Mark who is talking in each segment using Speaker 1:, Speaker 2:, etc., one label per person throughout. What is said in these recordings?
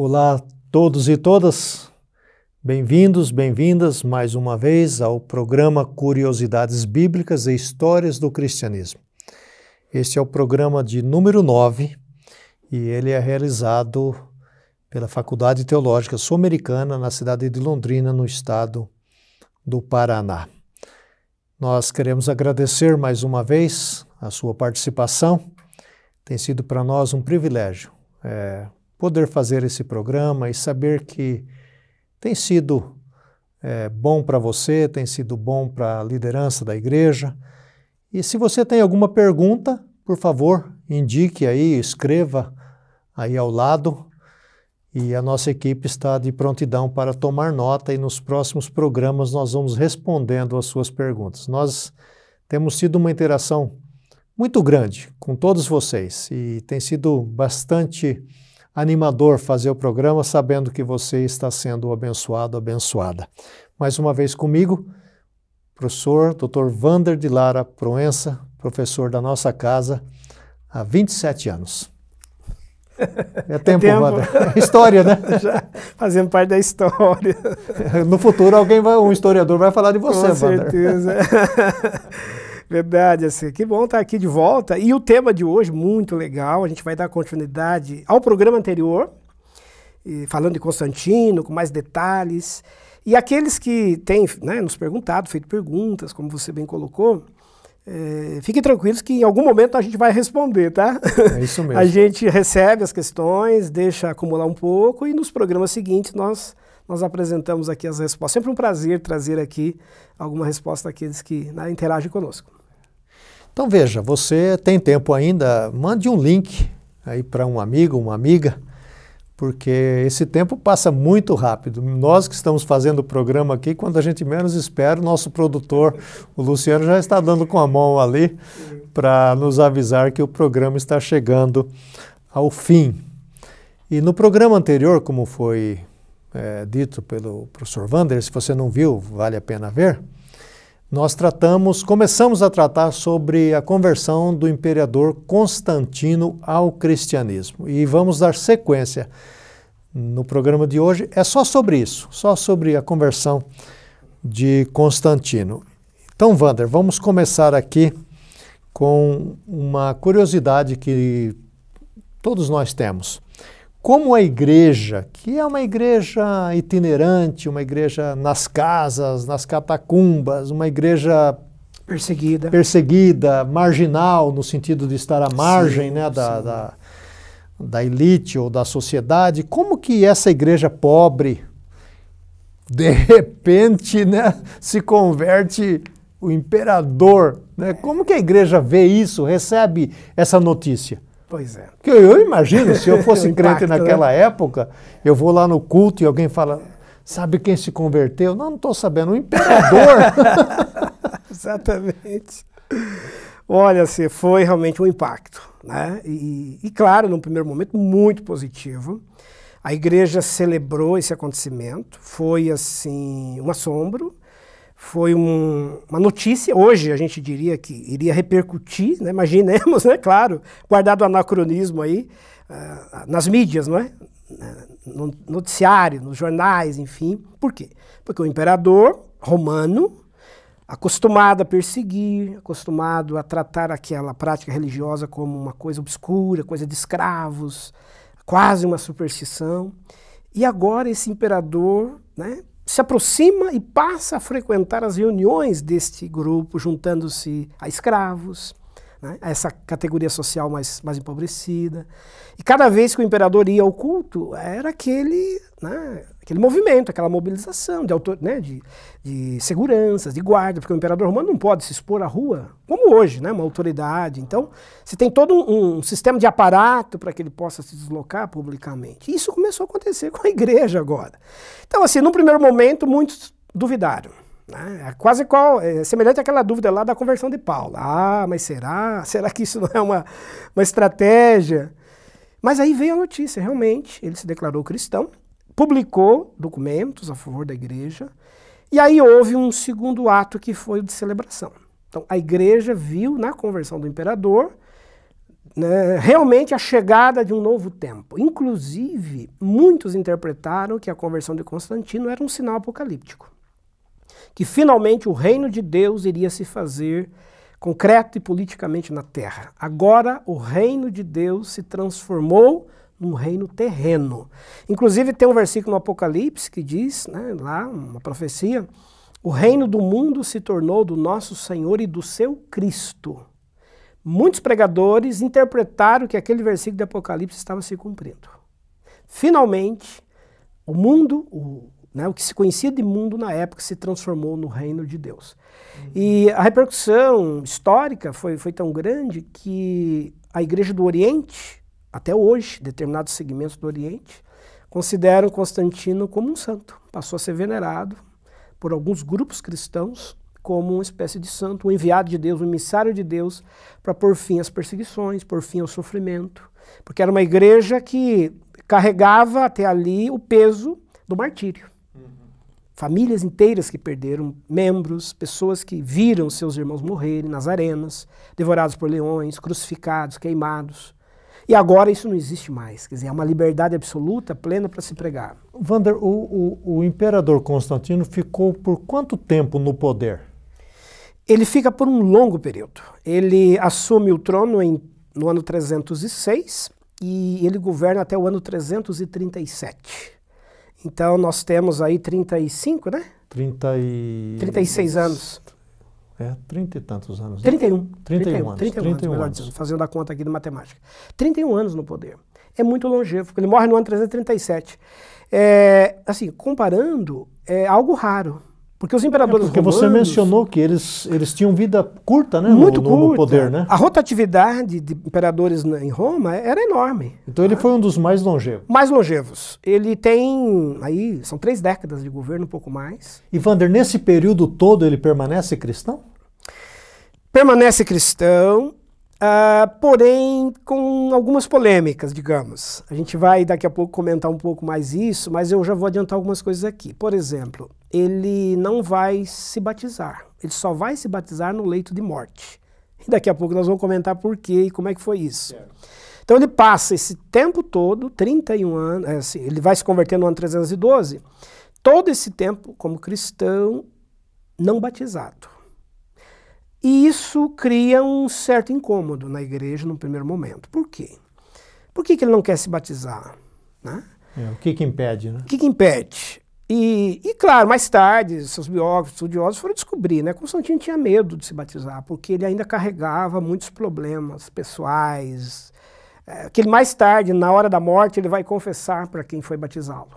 Speaker 1: Olá todos e todas, bem-vindos, bem-vindas mais uma vez ao programa Curiosidades Bíblicas e Histórias do Cristianismo. Este é o programa de número 9 e ele é realizado pela Faculdade Teológica Sul-Americana na cidade de Londrina, no estado do Paraná. Nós queremos agradecer mais uma vez a sua participação. Tem sido para nós um privilégio é, poder fazer esse programa e saber que tem sido é, bom para você, tem sido bom para a liderança da igreja. E se você tem alguma pergunta, por favor, indique aí, escreva aí ao lado. E a nossa equipe está de prontidão para tomar nota e nos próximos programas nós vamos respondendo as suas perguntas. Nós temos tido uma interação muito grande com todos vocês e tem sido bastante animador fazer o programa sabendo que você está sendo abençoado, abençoada. Mais uma vez comigo, professor Dr. Vander de Lara Proença, professor da nossa casa há 27 anos. É tempo, é tempo. Vander. É história, né?
Speaker 2: Já fazendo parte da história.
Speaker 1: No futuro alguém vai, um historiador vai falar de você,
Speaker 2: Com certeza. Verdade, assim, que bom estar aqui de volta. E o tema de hoje, muito legal, a gente vai dar continuidade ao programa anterior, falando de Constantino, com mais detalhes. E aqueles que têm né, nos perguntado, feito perguntas, como você bem colocou, é, fiquem tranquilos que em algum momento a gente vai responder, tá?
Speaker 1: É isso mesmo.
Speaker 2: a gente recebe as questões, deixa acumular um pouco e nos programas seguintes nós nós apresentamos aqui as respostas. Sempre um prazer trazer aqui alguma resposta àqueles que né, interagem conosco.
Speaker 1: Então veja, você tem tempo ainda, mande um link aí para um amigo, uma amiga, porque esse tempo passa muito rápido. Nós que estamos fazendo o programa aqui, quando a gente menos espera, o nosso produtor, o Luciano, já está dando com a mão ali para nos avisar que o programa está chegando ao fim. E no programa anterior, como foi é, dito pelo professor Wander, se você não viu, vale a pena ver nós tratamos, começamos a tratar sobre a conversão do imperador Constantino ao cristianismo. E vamos dar sequência no programa de hoje. É só sobre isso, só sobre a conversão de Constantino. Então, Wander, vamos começar aqui com uma curiosidade que todos nós temos como a igreja, que é uma igreja itinerante, uma igreja nas casas, nas catacumbas, uma igreja
Speaker 2: perseguida,
Speaker 1: perseguida marginal, no sentido de estar à margem sim, né, da, da, da elite ou da sociedade, como que essa igreja pobre, de repente, né, se converte o imperador? Né? Como que a igreja vê isso, recebe essa notícia?
Speaker 2: Pois é.
Speaker 1: Porque eu imagino, se eu fosse crente né? naquela né? época, eu vou lá no culto e alguém fala, sabe quem se converteu? Não, não estou sabendo, o imperador.
Speaker 2: Exatamente. Olha, assim, foi realmente um impacto. Né? E, e, claro, num primeiro momento, muito positivo. A igreja celebrou esse acontecimento, foi assim um assombro, foi um, uma notícia, hoje a gente diria que iria repercutir, né? imaginemos, né? claro, guardado o anacronismo aí, uh, nas mídias, não é? no noticiário, nos jornais, enfim. Por quê? Porque o imperador romano, acostumado a perseguir, acostumado a tratar aquela prática religiosa como uma coisa obscura, coisa de escravos, quase uma superstição. E agora esse imperador, né, se aproxima e passa a frequentar as reuniões deste grupo, juntando-se a escravos, né, a essa categoria social mais, mais empobrecida. E cada vez que o imperador ia ao culto, era aquele, né, aquele movimento, aquela mobilização de, autor, né, de, de seguranças, de guarda, porque o imperador romano não pode se expor à rua, como hoje, né, uma autoridade. Então, você tem todo um, um sistema de aparato para que ele possa se deslocar publicamente. Isso começou a acontecer com a igreja agora. Então, assim, num primeiro momento, muitos duvidaram. Né? É quase qual, é semelhante àquela dúvida lá da conversão de Paulo. Ah, mas será? Será que isso não é uma, uma estratégia? Mas aí veio a notícia, realmente, ele se declarou cristão, publicou documentos a favor da igreja, e aí houve um segundo ato que foi o de celebração. Então, a igreja viu na conversão do imperador, né, realmente a chegada de um novo tempo. Inclusive, muitos interpretaram que a conversão de Constantino era um sinal apocalíptico. Que finalmente o reino de Deus iria se fazer concreto e politicamente na terra. Agora o reino de Deus se transformou num reino terreno. Inclusive tem um versículo no Apocalipse que diz, né, lá, uma profecia, o reino do mundo se tornou do nosso Senhor e do seu Cristo. Muitos pregadores interpretaram que aquele versículo de Apocalipse estava se cumprindo. Finalmente, o mundo, o, né, o que se conhecia de mundo na época, se transformou no reino de Deus. Uhum. E a repercussão histórica foi, foi tão grande que a Igreja do Oriente, até hoje, determinados segmentos do Oriente, consideram Constantino como um santo. Passou a ser venerado por alguns grupos cristãos como uma espécie de santo, um enviado de Deus, um emissário de Deus para pôr fim às perseguições, pôr fim ao sofrimento. Porque era uma igreja que carregava até ali o peso do martírio. Uhum. Famílias inteiras que perderam membros, pessoas que viram seus irmãos morrerem nas arenas, devorados por leões, crucificados, queimados. E agora isso não existe mais. Quer dizer, é uma liberdade absoluta, plena para se pregar.
Speaker 1: Vander, o, o, o, imperador Constantino ficou por quanto tempo no poder?
Speaker 2: Ele fica por um longo período. Ele assume o trono em, no ano 306 e ele governa até o ano 337. Então nós temos aí 35, né?
Speaker 1: 30 e...
Speaker 2: 36 anos.
Speaker 1: É, trinta e tantos anos.
Speaker 2: 31.
Speaker 1: 31, 31 anos.
Speaker 2: 31, 31 anos, dizendo, fazendo a conta aqui de matemática. 31 anos no poder. É muito longevo, porque ele morre no ano 337. É, assim, comparando, é algo raro. Porque os imperadores é
Speaker 1: porque
Speaker 2: romanos...
Speaker 1: você mencionou que eles, eles tinham vida curta, né?
Speaker 2: Muito
Speaker 1: no,
Speaker 2: curta.
Speaker 1: no poder, né?
Speaker 2: A rotatividade de imperadores em Roma era enorme.
Speaker 1: Então ele foi um dos mais longevos.
Speaker 2: Mais longevos. Ele tem, aí, são três décadas de governo, um pouco mais.
Speaker 1: E Vander, nesse período todo ele permanece cristão?
Speaker 2: Permanece cristão, uh, porém com algumas polêmicas, digamos. A gente vai daqui a pouco comentar um pouco mais isso, mas eu já vou adiantar algumas coisas aqui. Por exemplo, ele não vai se batizar. Ele só vai se batizar no leito de morte. E daqui a pouco nós vamos comentar por quê e como é que foi isso. Então ele passa esse tempo todo, 31 anos, é assim, ele vai se converter no ano 312, todo esse tempo como cristão não batizado. E isso cria um certo incômodo na igreja no primeiro momento. Por quê? Por que, que ele não quer se batizar? Né?
Speaker 1: É, o que, que impede? Né?
Speaker 2: O que, que impede? E, e, claro, mais tarde, seus biógrafos, estudiosos foram descobrir, né? Constantino tinha medo de se batizar, porque ele ainda carregava muitos problemas pessoais, é, que ele mais tarde, na hora da morte, ele vai confessar para quem foi batizá-lo.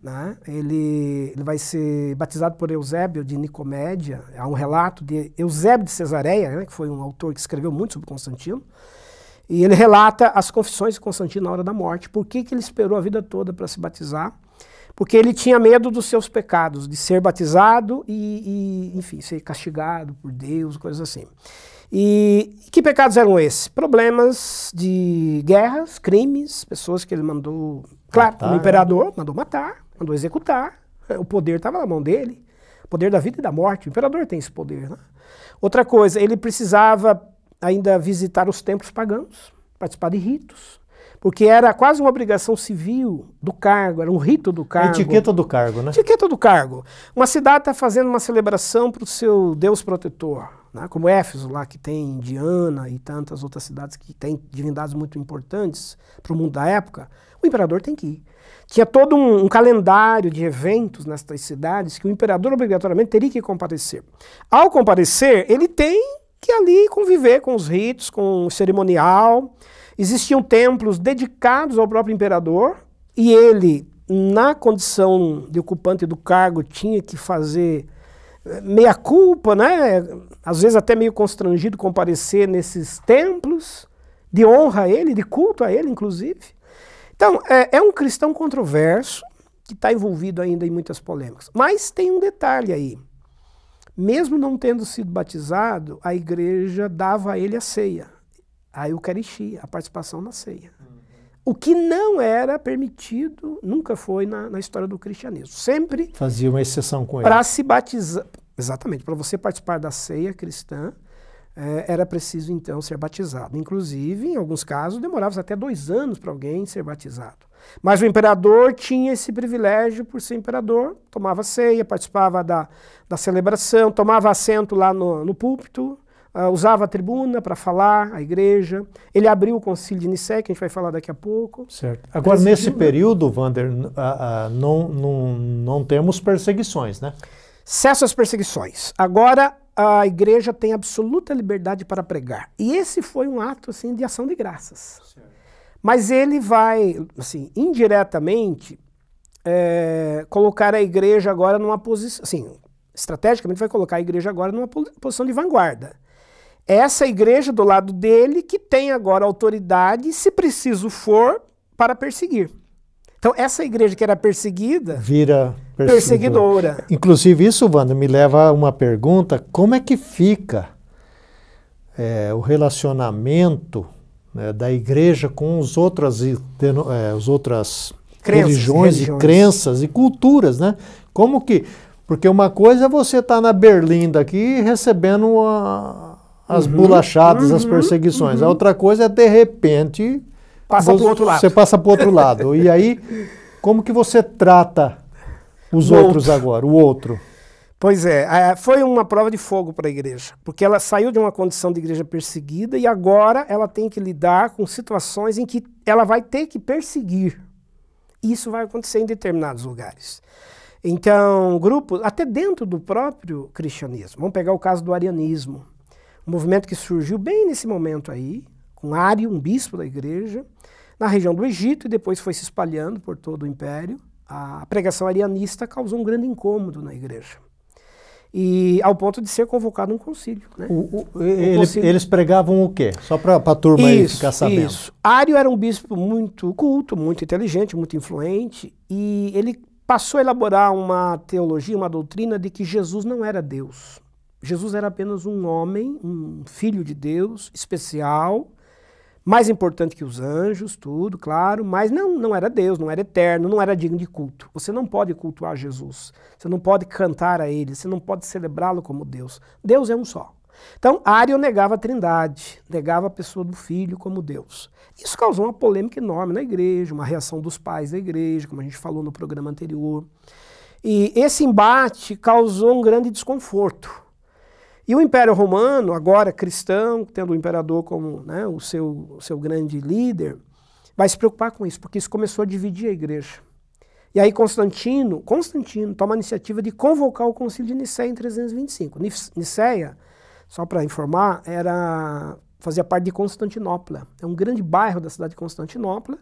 Speaker 2: Né? Ele, ele vai ser batizado por Eusébio de Nicomédia, há um relato de Eusébio de Cesareia, né? que foi um autor que escreveu muito sobre Constantino, e ele relata as confissões de Constantino na hora da morte, por que, que ele esperou a vida toda para se batizar, porque ele tinha medo dos seus pecados, de ser batizado e, e enfim, ser castigado por Deus, coisas assim. E que pecados eram esses? Problemas de guerras, crimes, pessoas que ele mandou, claro, matar, o imperador né? mandou matar, mandou executar, o poder estava na mão dele, o poder da vida e da morte, o imperador tem esse poder. Né? Outra coisa, ele precisava ainda visitar os templos pagãos, participar de ritos, porque era quase uma obrigação civil do cargo, era um rito do cargo.
Speaker 1: A etiqueta do cargo, né?
Speaker 2: Etiqueta do cargo. Uma cidade está fazendo uma celebração para o seu Deus protetor, né? como Éfeso, lá que tem Diana e tantas outras cidades que têm divindades muito importantes para o mundo da época, o imperador tem que ir. Tinha todo um, um, calendário de eventos nestas cidades que o imperador obrigatoriamente teria que comparecer. Ao comparecer, ele tem que ali conviver com os ritos, com o cerimonial, Existiam templos dedicados ao próprio imperador e ele, na condição de ocupante do cargo, tinha que fazer eh, meia culpa, né? às vezes até meio constrangido comparecer nesses templos de honra a ele, de culto a ele, inclusive. Então, é, é um cristão controverso que está envolvido ainda em muitas polêmicas. Mas tem um detalhe aí. Mesmo não tendo sido batizado, a igreja dava a ele a ceia a Eucaristia, a participação na ceia. Uhum. O que não era permitido, nunca foi na, na história do cristianismo. Sempre.
Speaker 1: Fazia uma exceção com ele.
Speaker 2: Para se batizar. Exatamente, para você participar da ceia cristã, é, era preciso então ser batizado. Inclusive, em alguns casos, demorava até dois anos para alguém ser batizado. Mas o imperador tinha esse privilégio por ser imperador, tomava ceia, participava da, da celebração, tomava assento lá no, no púlpito, uh, usava a tribuna para falar, a igreja. Ele abriu o concílio de Nicéia, que a gente vai falar daqui a pouco.
Speaker 1: Certo. Agora, nesse né? período, Wander, uh, uh, não, não, não temos perseguições, né?
Speaker 2: Cessa as perseguições. Agora, a igreja tem absoluta liberdade para pregar. E esse foi um ato assim de ação de graças. Certo. Mas ele vai, assim, indiretamente, é, colocar a igreja agora numa posição, assim, estrategicamente vai colocar a igreja agora numa posição de vanguarda. Essa igreja do lado dele que tem agora autoridade, se preciso for, para perseguir. Então, essa igreja que era perseguida
Speaker 1: vira
Speaker 2: perseguidora. perseguidora.
Speaker 1: Inclusive, isso, Wanda, me leva a uma pergunta: como é que fica é, o relacionamento né, da igreja com os outras, é, os outras crenças, religiões, religiões, e crenças e culturas, né? Como que. Porque uma coisa é você estar tá na Berlinda aqui recebendo a, as uhum, bolachadas, uhum, as perseguições. Uhum. A outra coisa é, de repente.
Speaker 2: Passa para outro lado.
Speaker 1: Você passa para o outro lado. E aí, como que você trata os o outros outro. agora, o outro?
Speaker 2: Pois é, foi uma prova de fogo para a igreja, porque ela saiu de uma condição de igreja perseguida e agora ela tem que lidar com situações em que ela vai ter que perseguir. Isso vai acontecer em determinados lugares. Então, grupos, até dentro do próprio cristianismo, vamos pegar o caso do arianismo, um movimento que surgiu bem nesse momento aí, com Ario, um bispo da igreja, na região do Egito e depois foi se espalhando por todo o império. A pregação arianista causou um grande incômodo na igreja e ao ponto de ser convocado um concílio. Né?
Speaker 1: O, o, ele, concílio. Eles pregavam o quê? Só para a turma isso, ficar sabendo. Isso.
Speaker 2: Ário era um bispo muito culto, muito inteligente, muito influente, e ele passou a elaborar uma teologia, uma doutrina de que Jesus não era Deus. Jesus era apenas um homem, um filho de Deus, especial, mais importante que os anjos, tudo, claro, mas não, não era Deus, não era eterno, não era digno de culto. Você não pode cultuar Jesus, você não pode cantar a Ele, você não pode celebrá-lo como Deus. Deus é um só. Então, Ário negava a trindade, negava a pessoa do Filho como Deus. Isso causou uma polêmica enorme na igreja, uma reação dos pais da igreja, como a gente falou no programa anterior. E esse embate causou um grande desconforto e o Império Romano, agora cristão, tendo o imperador como né, o seu, seu grande líder, vai se preocupar com isso, porque isso começou a dividir a igreja. E aí Constantino, Constantino toma a iniciativa de convocar o concílio de Nicéia em 325. Nicéia, só para informar, era fazia parte de Constantinopla. É um grande bairro da cidade de Constantinopla,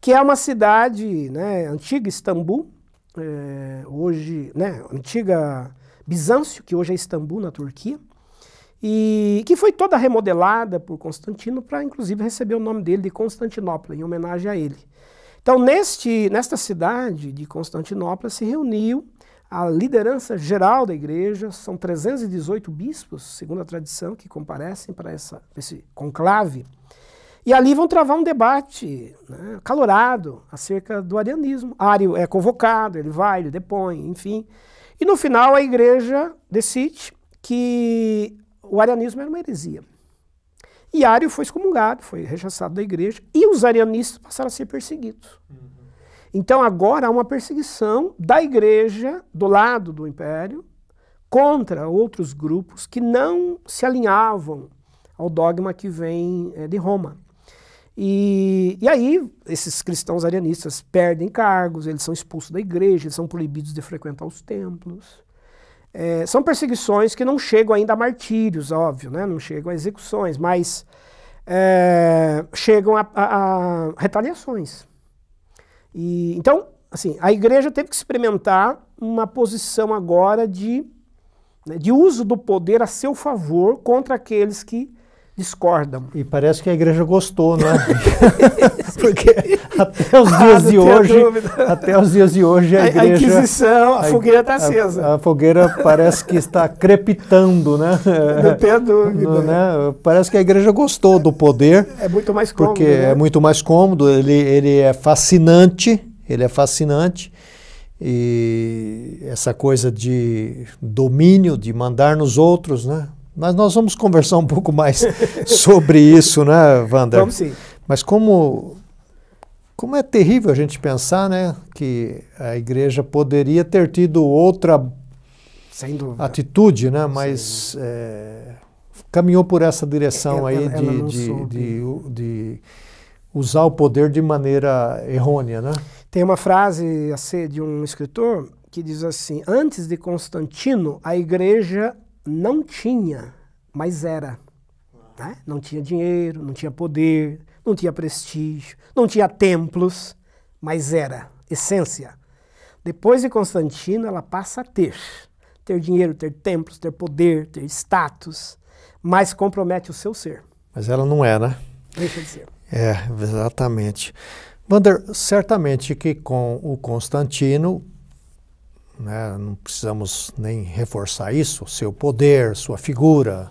Speaker 2: que é uma cidade, né, antiga Istambul, é, hoje, né, antiga Bizâncio, que hoje é Istambul, na Turquia, e que foi toda remodelada por Constantino para, inclusive, receber o nome dele de Constantinopla, em homenagem a ele. Então, neste, nesta cidade de Constantinopla se reuniu a liderança geral da igreja, são 318 bispos, segundo a tradição, que comparecem para essa, esse conclave. E ali vão travar um debate né, calorado acerca do arianismo. Ário é convocado, ele vai, ele depõe, enfim. E no final a igreja decide que o arianismo era uma heresia. E Ário foi excomungado, foi rechaçado da igreja, e os arianistas passaram a ser perseguidos. Uhum. Então agora há uma perseguição da igreja, do lado do império, contra outros grupos que não se alinhavam ao dogma que vem é, de Roma. E, e aí, esses cristãos arianistas perdem cargos, eles são expulsos da igreja, eles são proibidos de frequentar os templos. É, são perseguições que não chegam ainda a martírios, óbvio, né? não chegam a execuções, mas é, chegam a, a, a retaliações. E, então, assim, a igreja teve que experimentar uma posição agora de, né, de uso do poder a seu favor contra aqueles que discordam.
Speaker 1: E parece que a igreja gostou, não é? Porque até os dias ah, de hoje, até os dias de hoje a, a igreja,
Speaker 2: a Inquisição, a, a fogueira está acesa.
Speaker 1: A, a, fogueira parece que está crepitando, né?
Speaker 2: Não tenho dúvida. No,
Speaker 1: né? Parece que a igreja gostou do poder.
Speaker 2: É muito mais cômodo.
Speaker 1: Porque né? é muito mais cômodo. Ele, ele é fascinante. Ele é fascinante. E essa coisa de domínio, de mandar nos outros, né? Mas nós vamos conversar um pouco mais sobre isso, né, Wander?
Speaker 2: Vamos sim.
Speaker 1: Mas como, como é terrível a gente pensar, né, que a igreja poderia ter tido outra atitude, né, mas é, caminhou por essa direção
Speaker 2: Ela-
Speaker 1: aí
Speaker 2: ela
Speaker 1: de, de, de, de usar o poder de maneira errônea, né?
Speaker 2: Tem uma frase a ser de um escritor que diz assim: Antes de Constantino, a igreja não tinha, mas era. né? Não tinha dinheiro, não tinha poder, não tinha prestígio, não tinha templos, mas era essência. Depois de Constantino, ela passa a ter. Ter dinheiro, ter templos, ter poder, ter status, mas compromete o seu ser.
Speaker 1: Mas ela não é, né?
Speaker 2: Deixa de ser.
Speaker 1: É, exatamente. Wander, certamente que com o Constantino, né, não precisamos nem reforçar isso, seu poder, sua figura,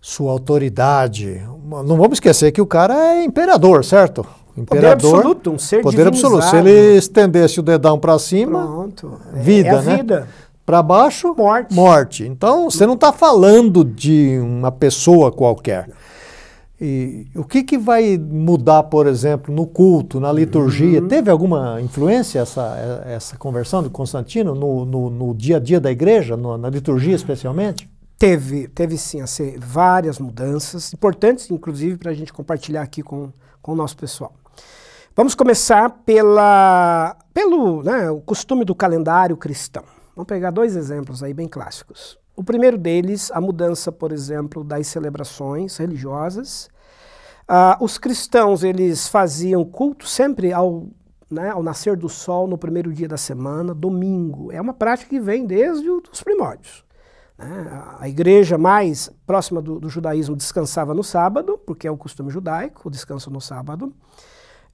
Speaker 1: sua autoridade. Não vamos esquecer que o cara é imperador, certo?
Speaker 2: Poder absoluto, um ser
Speaker 1: Poder absoluto. Se ele estendesse o dedão para cima,
Speaker 2: Pronto. É-
Speaker 1: vida,
Speaker 2: é
Speaker 1: né?
Speaker 2: vida.
Speaker 1: para baixo,
Speaker 2: Morte.
Speaker 1: morte. Então, você não está falando de uma pessoa qualquer. E o que, que vai mudar, por exemplo, no culto, na liturgia?
Speaker 2: Uhum.
Speaker 1: Teve alguma influência essa, essa conversão de Constantino no, no, no dia a dia da igreja, no- na liturgia especialmente?
Speaker 2: Teve, teve sim, assim, várias mudanças, importantes, inclusive, para a gente compartilhar aqui com, com o nosso pessoal. Vamos começar pela, pelo né, o costume do calendário cristão. Vamos pegar dois exemplos aí bem clássicos. O primeiro deles, a mudança, por exemplo, das celebrações religiosas. Ah, os cristãos, eles faziam culto sempre ao, né, ao nascer do sol no primeiro dia da semana, domingo. É uma prática que vem desde os primórdios. né? A- igreja mais próxima do, do judaísmo descansava no sábado, porque é o costume judaico, o descanso no sábado.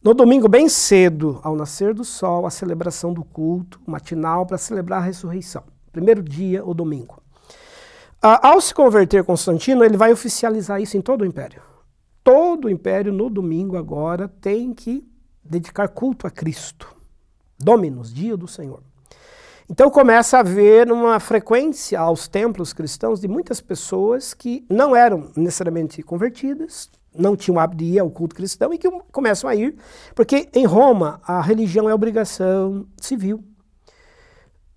Speaker 2: No domingo, bem cedo, ao nascer do sol, a celebração do culto matinal para celebrar a ressurreição. Primeiro dia, o domingo. Ah, ao se converter Constantino, ele vai oficializar isso em todo o império. Todo o império, no domingo agora, tem que dedicar culto a Cristo. Dominus, dia do Senhor. Então começa a haver uma frequência aos templos cristãos de muitas pessoas que não eram necessariamente convertidas, não tinham hábito de ir ao culto cristão e que começam a ir, porque em Roma a religião é obrigação civil.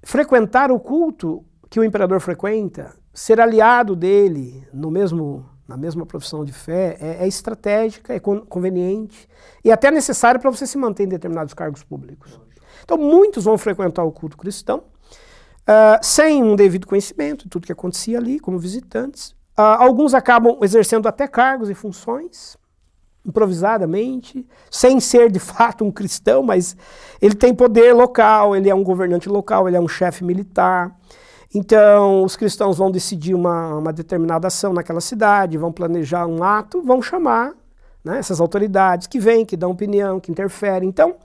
Speaker 2: Frequentar o culto que o imperador frequenta, ser aliado dele no mesmo, na mesma profissão de fé, é, é estratégica, é con- conveniente e até necessário para você se manter em determinados cargos públicos. Então, muitos vão frequentar o culto cristão ah, sem um devido conhecimento de tudo que acontecia ali, como visitantes. Ah, alguns acabam exercendo até cargos e funções, improvisadamente, sem ser de fato um cristão, mas ele tem poder local, ele é um governante local, ele é um chefe militar. Então, os cristãos vão decidir uma, uma determinada ação naquela cidade, vão planejar um ato, vão chamar né, essas autoridades que vêm, que dão opinião, que interferem. Então,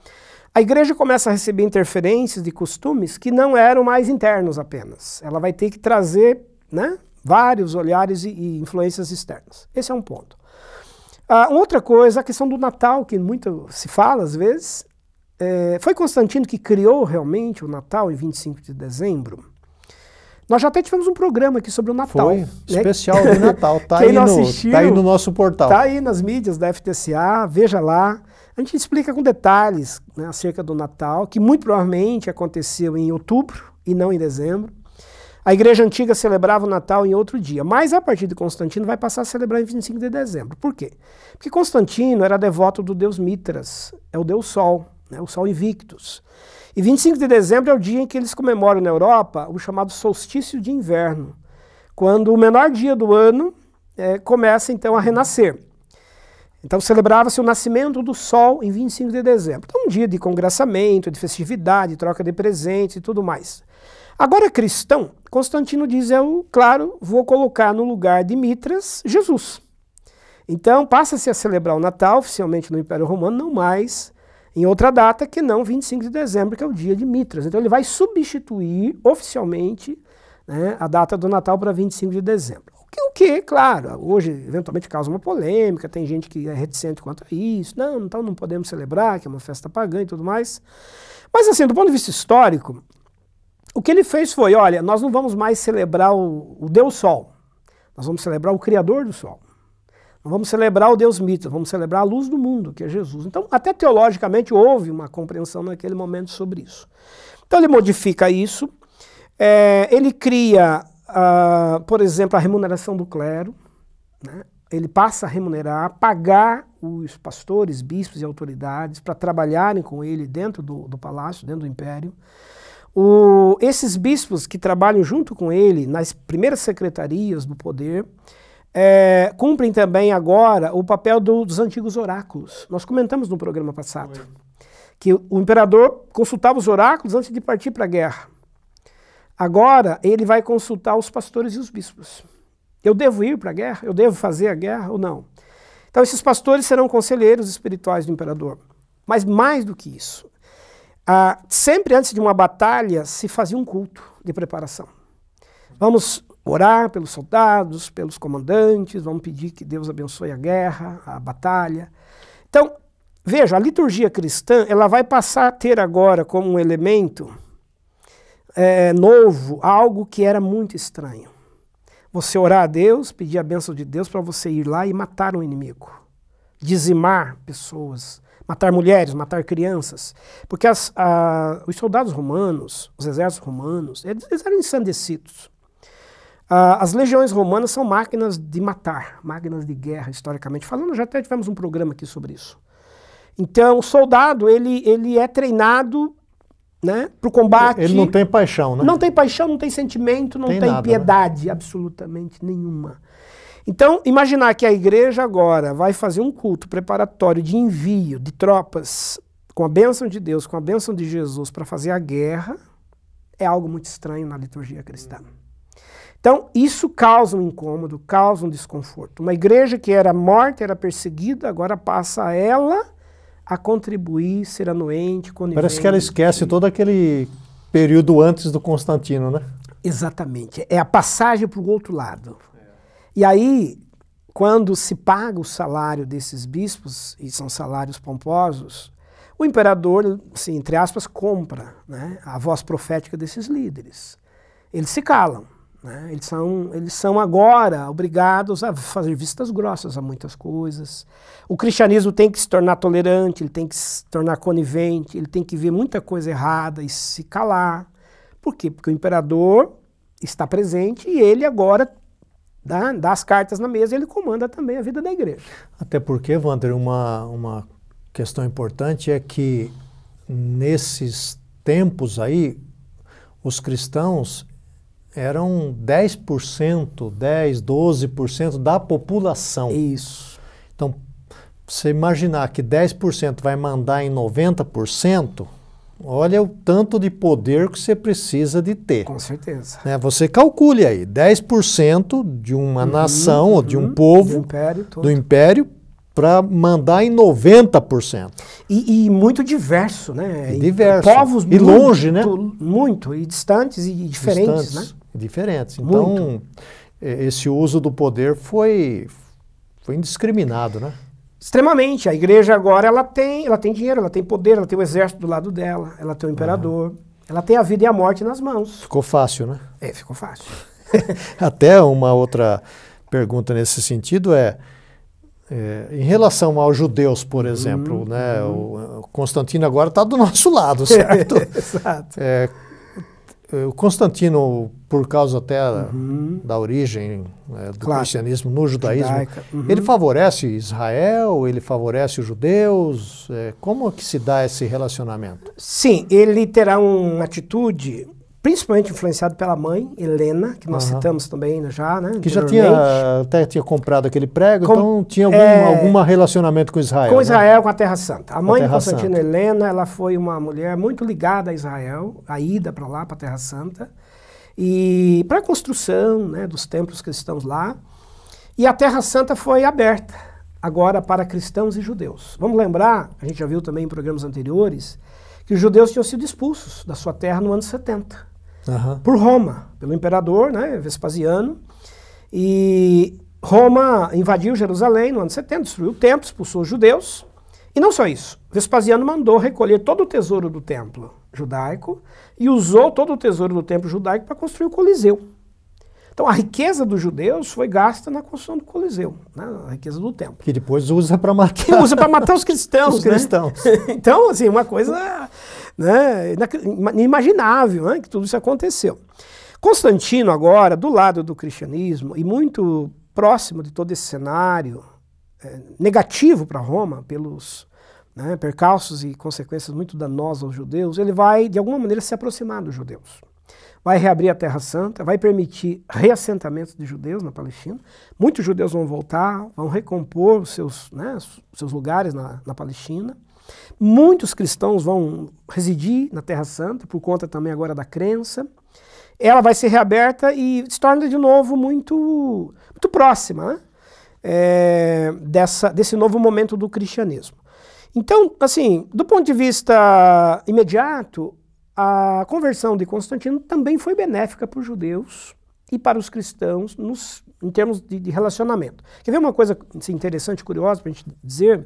Speaker 2: a igreja começa a receber interferências de costumes que não eram mais internos apenas. Ela vai ter que trazer né, vários olhares e, e influências externas. Esse é um ponto. Ah, outra coisa, a questão do Natal, que muito se fala às vezes. É, foi Constantino que criou realmente o Natal em 25 de dezembro? Nós já até tivemos um programa aqui sobre o Natal.
Speaker 1: Foi
Speaker 2: né?
Speaker 1: especial de Natal. Tá
Speaker 2: Quem
Speaker 1: aí,
Speaker 2: não
Speaker 1: no,
Speaker 2: assistiu,
Speaker 1: tá aí no nosso portal.
Speaker 2: Está aí nas mídias da FTCA, veja lá. A gente explica com detalhes né, acerca do Natal, que muito provavelmente aconteceu em outubro e não em dezembro. A igreja antiga celebrava o Natal em outro dia, mas a partir de Constantino vai passar a celebrar em 25 de dezembro. Por quê? Porque Constantino era devoto do deus Mitras, é o deus Sol, né, o Sol Invictus. E 25 de dezembro é o dia em que eles comemoram na Europa o chamado solstício de inverno, quando o menor dia do ano eh, começa então a renascer. Então celebrava-se o nascimento do sol em 25 de dezembro. Então, um dia de congraçamento, de festividade, troca de presentes e tudo mais. Agora, cristão, Constantino diz: Eu, claro, vou colocar no lugar de Mitras Jesus. Então, passa-se a celebrar o Natal oficialmente no Império Romano, não mais em outra data que não 25 de dezembro, que é o dia de Mitras. Então, ele vai substituir oficialmente né, a data do Natal para 25 de dezembro. O que, o que, claro, hoje eventualmente causa uma polêmica, tem gente que é reticente quanto a isso, não, então não podemos celebrar, que é uma festa pagã e tudo mais. Mas assim, do ponto de vista histórico, o que ele fez foi, olha, nós não vamos mais celebrar o, o Deus Sol, Nós vamos celebrar o Criador do Sol. Nós vamos celebrar o Deus mito, vamos celebrar a luz do mundo, que é Jesus. Então, até teologicamente, houve uma compreensão naquele momento sobre isso. Então, ele modifica isso, é, ele cria, uh, por exemplo, a remuneração do clero, né? ele passa a remunerar, pagar os pastores, bispos e autoridades para trabalharem com ele dentro do, do palácio, dentro do império. O, esses bispos que trabalham junto com ele nas primeiras secretarias do poder é, cumprem também agora o papel do, dos antigos oráculos. Nós comentamos no programa passado que o, imperador consultava os oráculos antes de partir para a guerra. Agora ele vai consultar os pastores e os bispos. Eu devo ir para a guerra? Eu devo fazer a guerra ou não? Então, esses pastores serão conselheiros espirituais do imperador. Mas mais do que isso, ah, sempre antes de uma batalha se fazia um culto de preparação. Vamos orar pelos soldados, pelos comandantes, vamos pedir que Deus abençoe a guerra, a batalha. Então, veja, a liturgia cristã ela vai passar a ter agora como um elemento é, novo algo que era muito estranho você orar a Deus, pedir a bênção de Deus para você ir lá e matar um inimigo, dizimar pessoas, matar mulheres, matar crianças. Porque as, a, os soldados romanos, os exércitos romanos, eles, eles eram ensandecidos. As legiões romanas são máquinas de matar, máquinas de guerra, historicamente falando. Já até tivemos um programa aqui sobre isso. Então, o soldado ele, ele é treinado né, para o combate.
Speaker 1: Ele não tem paixão, né?
Speaker 2: Não tem paixão, não tem sentimento, não tem, tem nada, né? piedade né? absolutamente nenhuma. Então, imaginar que a igreja agora vai fazer um culto preparatório de envio de tropas com a bênção de Deus, com a bênção de Jesus para fazer a guerra, é algo muito estranho na liturgia cristã. Então, isso causa um incômodo, causa um desconforto. Uma igreja que era morta, era perseguida, agora passa ela a contribuir, ser anuente, conivente.
Speaker 1: Parece que ela esquece todo aquele período antes do Constantino, né?
Speaker 2: Exatamente. É a passagem para o outro lado. E aí, quando se paga o salário desses bispos, e são salários pomposos, o imperador, assim, entre aspas, compra né, a voz profética desses líderes. Eles se calam. Né? Eles, são, eles são agora obrigados a fazer vistas grossas a muitas coisas. O cristianismo tem que se tornar tolerante, ele tem que se tornar conivente, ele tem que ver muita coisa errada e se calar. Por quê? Porque o imperador está presente e ele agora dá, dá as cartas na mesa e ele comanda também a vida da igreja.
Speaker 1: Até porque, Wander, uma, uma questão importante é que nesses tempos aí, os cristãos eram 10%, 10, 12% da população.
Speaker 2: Isso.
Speaker 1: Então, você imaginar que 10% vai mandar em 90%, olha o tanto de poder que você precisa de ter.
Speaker 2: Com certeza.
Speaker 1: Né? Você calcule aí, 10% de uma uhum, nação uhum, ou de um uhum. povo do império, para mandar em 90%.
Speaker 2: E, e muito diverso, né?
Speaker 1: E diverso.
Speaker 2: povos
Speaker 1: e
Speaker 2: muito,
Speaker 1: longe, né?
Speaker 2: Muito, e distantes e diferentes, distantes, né?
Speaker 1: Diferentes. Então, muito. esse uso do poder foi, foi indiscriminado, né?
Speaker 2: Extremamente. A igreja agora ela tem, ela tem dinheiro, ela tem poder, ela tem o exército do lado dela, ela tem o imperador, ela tem a vida e a morte nas mãos.
Speaker 1: Ficou fácil, né?
Speaker 2: É, ficou fácil.
Speaker 1: Até uma outra pergunta nesse sentido é é, em relação aos judeus, por uhum, exemplo, né, uhum. o, Constantino agora está do nosso lado, certo?
Speaker 2: Exato.
Speaker 1: É, o Constantino, por causa até uhum. da origem né, do claro. cristianismo no judaísmo, uhum. ele favorece Israel, ele favorece os judeus? É, como que se dá esse relacionamento?
Speaker 2: Sim, ele terá uma atitude principalmente influenciado pela mãe, Helena, que nós uhum. citamos também já, né?
Speaker 1: Que já tinha, até tinha comprado aquele prego, com, então tinha algum é, alguma relacionamento com Israel.
Speaker 2: Com né? Israel, com a Terra Santa. A mãe de Constantina Santa. Helena, ela foi uma mulher muito ligada a Israel, a ida para lá, para a Terra Santa, e para a construção né, dos templos cristãos lá. E a Terra Santa foi aberta agora para cristãos e judeus. Vamos lembrar, a gente já viu também em programas anteriores, que os judeus tinham sido expulsos da sua terra no ano 70 uhum. por Roma, pelo imperador né, Vespasiano. E Roma invadiu Jerusalém no ano 70, destruiu o templo, expulsou os judeus. E não só isso, Vespasiano mandou recolher todo o tesouro do templo judaico e usou todo o tesouro do templo judaico para construir o Coliseu. Então a riqueza dos judeus foi gasta na construção do Coliseu, né? a riqueza do templo.
Speaker 1: Que depois usa para matar.
Speaker 2: Que usa para matar os cristãos.
Speaker 1: os cristãos.
Speaker 2: Né? então, assim, uma coisa né, inimaginável né, que tudo isso aconteceu. Constantino, agora, do lado do cristianismo, e muito próximo de todo esse cenário é, negativo para Roma, pelos né, percalços e consequências muito danosas aos judeus, ele vai, de alguma maneira, se aproximar dos judeus. Vai reabrir a Terra Santa, vai permitir reassentamentos de judeus na Palestina. Muitos judeus vão voltar, vão recompor os seus, né, seus lugares na, na Palestina. Muitos cristãos vão residir na Terra Santa, por conta também agora da crença. Ela vai ser reaberta e se torna de novo muito, muito próxima né? é, dessa, desse novo momento do cristianismo. Então, assim, do ponto de vista imediato, a conversão de Constantino também foi benéfica para os judeus e para os cristãos nos, em termos de, de relacionamento. Quer ver uma coisa assim, interessante, curiosa para a gente dizer?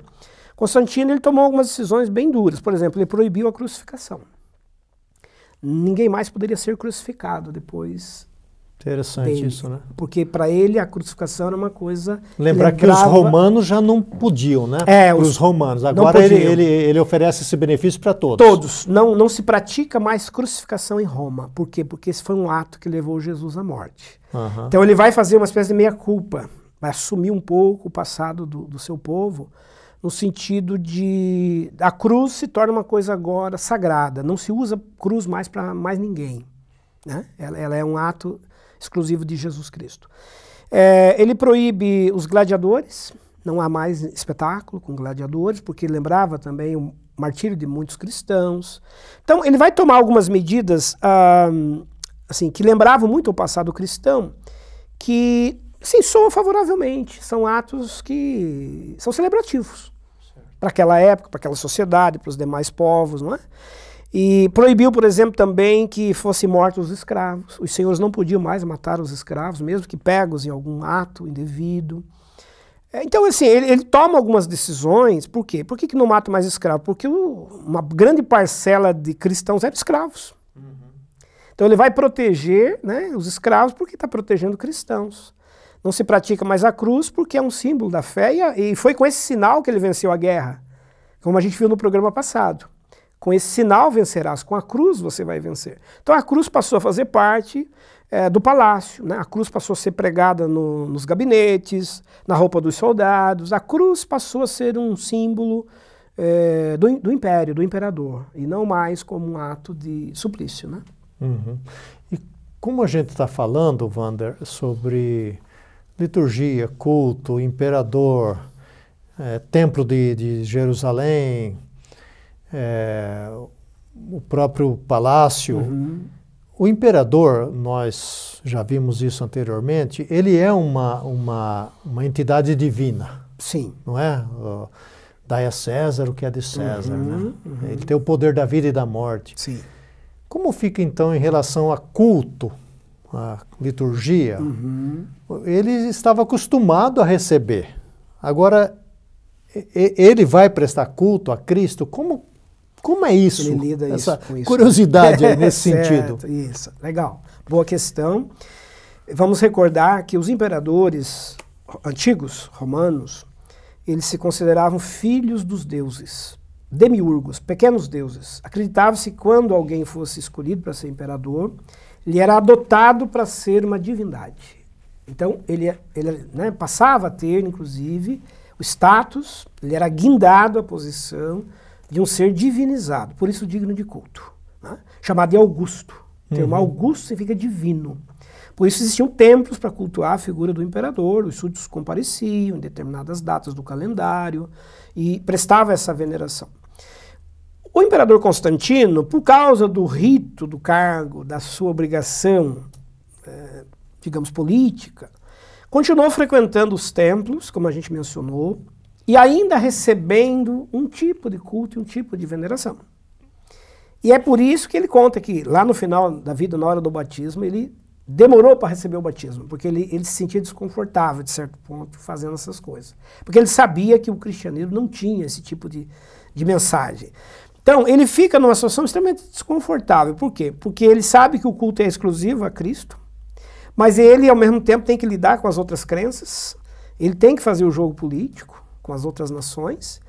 Speaker 2: Constantino ele tomou algumas decisões bem duras. Por exemplo, ele proibiu a crucificação. Ninguém mais poderia ser crucificado depois
Speaker 1: Interessante dele, isso, né?
Speaker 2: Porque para ele a crucificação era uma coisa.
Speaker 1: Lembrar que os romanos já não podiam, né?
Speaker 2: É,
Speaker 1: os, os romanos. Agora ele, ele, ele oferece esse benefício para todos.
Speaker 2: Todos. Não, não se pratica mais crucificação em Roma. Por quê? Porque esse foi um ato que levou Jesus à morte. Uhum. Então ele vai fazer uma espécie de meia-culpa, vai assumir um pouco o passado do, do seu povo, no sentido de a cruz se torna uma coisa agora sagrada. Não se usa cruz mais para mais ninguém. Né? Ela, ela é um ato exclusivo de Jesus Cristo. É, ele proíbe os gladiadores, não há mais espetáculo com gladiadores, porque lembrava também o martírio de muitos cristãos. Então, ele vai tomar algumas medidas ah, assim que lembravam muito o passado cristão, que sim, soam favoravelmente, são atos que são celebrativos para aquela época, para aquela sociedade, para os demais povos, não é? E proibiu, por exemplo, também que fossem mortos os escravos. Os senhores não podiam mais matar os escravos, mesmo que pegos em algum ato indevido. É, então, assim, ele, ele toma algumas decisões. Por quê? Por que, que não mata mais escravos? Porque o, uma grande parcela de cristãos eram escravos. Uhum. Então, ele vai proteger né, os escravos porque está protegendo cristãos. Não se pratica mais a cruz porque é um símbolo da fé e, e foi com esse sinal que ele venceu a guerra, como a gente viu no programa passado. Com esse sinal vencerás, com a cruz você vai vencer. Então a cruz passou a fazer parte é, do palácio, né? a cruz passou a ser pregada no, nos gabinetes, na roupa dos soldados, a cruz passou a ser um símbolo é, do, do, império, do imperador, e não mais como um ato de suplício. Né?
Speaker 1: Uhum. E como a gente está falando, Wander, sobre liturgia, culto, imperador, é, templo de, de Jerusalém, é, o próprio palácio. Uhum. O imperador, nós já vimos isso anteriormente, ele é uma, uma, uma entidade divina.
Speaker 2: Sim.
Speaker 1: Não é? Dai a César o que é de César. Uhum, né? Uhum. Ele tem o poder da vida e da morte.
Speaker 2: Sim.
Speaker 1: Como fica então em relação a culto, a liturgia? Uhum. Ele estava acostumado a receber. Agora, ele vai prestar culto a Cristo. Como, como é isso?
Speaker 2: Ele lida Essa
Speaker 1: isso, isso. curiosidade nesse sentido.
Speaker 2: Isso, legal. Boa questão. Vamos recordar que os imperadores antigos, romanos, eles se consideravam filhos dos deuses, demiurgos, pequenos deuses. Acreditava-se que quando alguém fosse escolhido para ser imperador, ele era adotado para ser uma divindade. Então, ele, ele né, passava a ter, inclusive, o status, ele era guindado à posição de um ser divinizado, por isso digno de culto, né? chamado de Augusto. O termo uhum. Augusto significa divino. Por isso existiam templos para cultuar a figura do imperador, os súditos compareciam em determinadas datas do calendário e prestava essa veneração. O imperador Constantino, por causa do rito do cargo, da sua obrigação, é, digamos, política, continuou frequentando os templos, como a gente mencionou, e ainda recebendo um tipo de culto e um tipo de veneração. E é por isso que ele conta que lá no final da vida, na hora do batismo, ele demorou para receber o batismo, porque ele, ele se sentia desconfortável, de certo ponto, fazendo essas coisas. Porque ele sabia que o cristianismo não tinha esse tipo de, de mensagem. Então, ele fica numa situação extremamente desconfortável. Por quê? Porque ele sabe que o culto é exclusivo a Cristo, Mas ele, ao mesmo tempo, tem que lidar com as outras crenças, ele tem que fazer o jogo político com as outras nações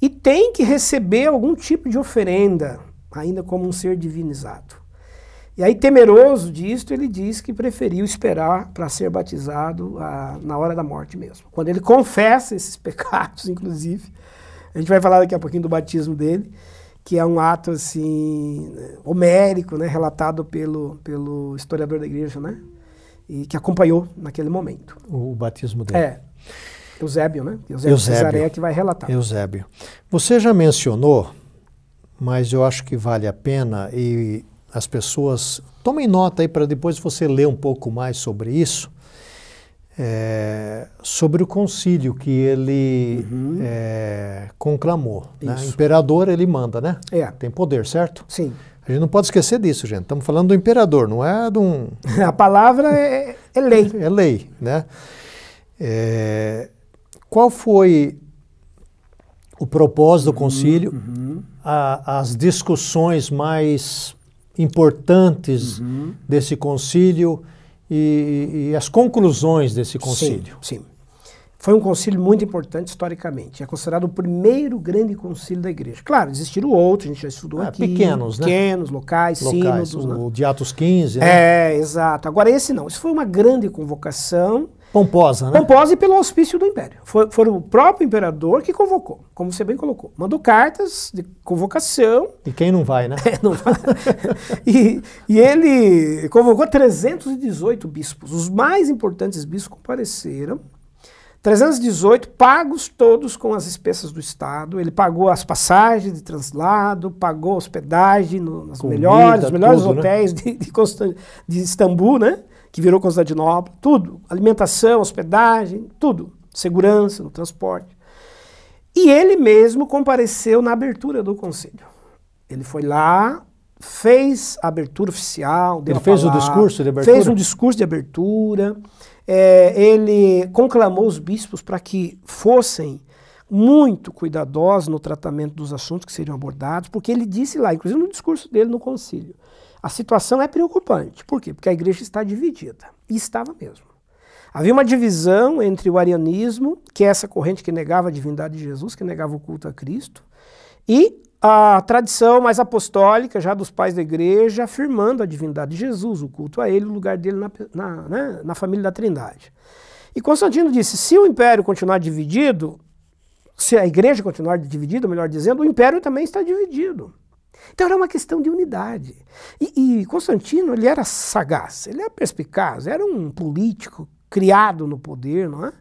Speaker 2: e tem que receber algum tipo de oferenda, ainda como um ser divinizado. E aí, temeroso disto, ele diz que preferiu esperar para ser batizado ah, na hora da morte mesmo. Quando ele confessa esses pecados, inclusive, a gente vai falar daqui a pouquinho do batismo dele, que é um ato assim homérico, né, relatado pelo, pelo historiador da igreja, né, e que acompanhou naquele momento.
Speaker 1: O batismo dele.
Speaker 2: É. Eusébio, né? Eusébio, Eusébio Cesaré que vai relatar.
Speaker 1: Eusébio. Você já mencionou, mas eu acho que vale a pena e as pessoas tomem nota aí para depois você ler um pouco mais sobre isso. É, sobre o concílio que ele uhum. é, conclamou. Né? Imperador ele manda, né?
Speaker 2: É.
Speaker 1: Tem poder, certo?
Speaker 2: Sim.
Speaker 1: A gente não pode esquecer disso, gente. Estamos falando do imperador, não é de um.
Speaker 2: A palavra é, é lei.
Speaker 1: É lei, né? É, qual foi o propósito do uhum, concílio? Uhum. A, as discussões mais importantes uhum. desse concílio e, e, as conclusões desse concílio.
Speaker 2: Sim, sim. Foi um concílio muito importante historicamente. É considerado o primeiro grande concílio da igreja. Claro, existiram outros, a gente já estudou é, aqui.
Speaker 1: Pequenos,
Speaker 2: né? Pequenos, locais, locais sínodos.
Speaker 1: O, né? de Atos 15, né?
Speaker 2: É, exato. Agora esse não. Isso foi uma grande convocação
Speaker 1: Pomposa, né?
Speaker 2: Pomposa e pelo auspício do império. Foi, foi o próprio imperador que convocou, como você bem colocou. Mandou cartas de convocação.
Speaker 1: E quem não vai, né?
Speaker 2: É, não vai. e, e ele convocou 318 bispos. Os mais importantes bispos compareceram. 318 pagos todos com as espécies do Estado. Ele pagou as passagens de translado, pagou hospedagem no, nas Comida, melhores, melhores tudo, né? hotéis né? de, de, de Istambul, né? Que virou Constantinopla, tudo, alimentação, hospedagem, tudo, segurança no transporte. E ele mesmo compareceu na abertura do conselho. Ele foi lá, fez a abertura oficial.
Speaker 1: ele fez palavra, o discurso de abertura?
Speaker 2: Fez um discurso de abertura. É, ele conclamou os bispos para que fossem muito cuidadosos no tratamento dos assuntos que seriam abordados, porque ele disse lá, inclusive no discurso dele no concílio, a situação é preocupante. Por quê? Porque a igreja está dividida. E estava mesmo. Havia uma divisão entre o arianismo, que é essa corrente que negava a divindade de Jesus, que negava o culto a Cristo, e a tradição mais apostólica, já dos pais da igreja, afirmando a divindade de Jesus, o culto a ele, o lugar dele na, na, né, na família da Trindade. E Constantino disse: se o império continuar dividido, se a igreja continuar dividida, melhor dizendo, o império também está dividido. Então era uma questão de unidade. E, e, Constantino ele era sagaz, ele era perspicaz, era um político criado no poder, não é?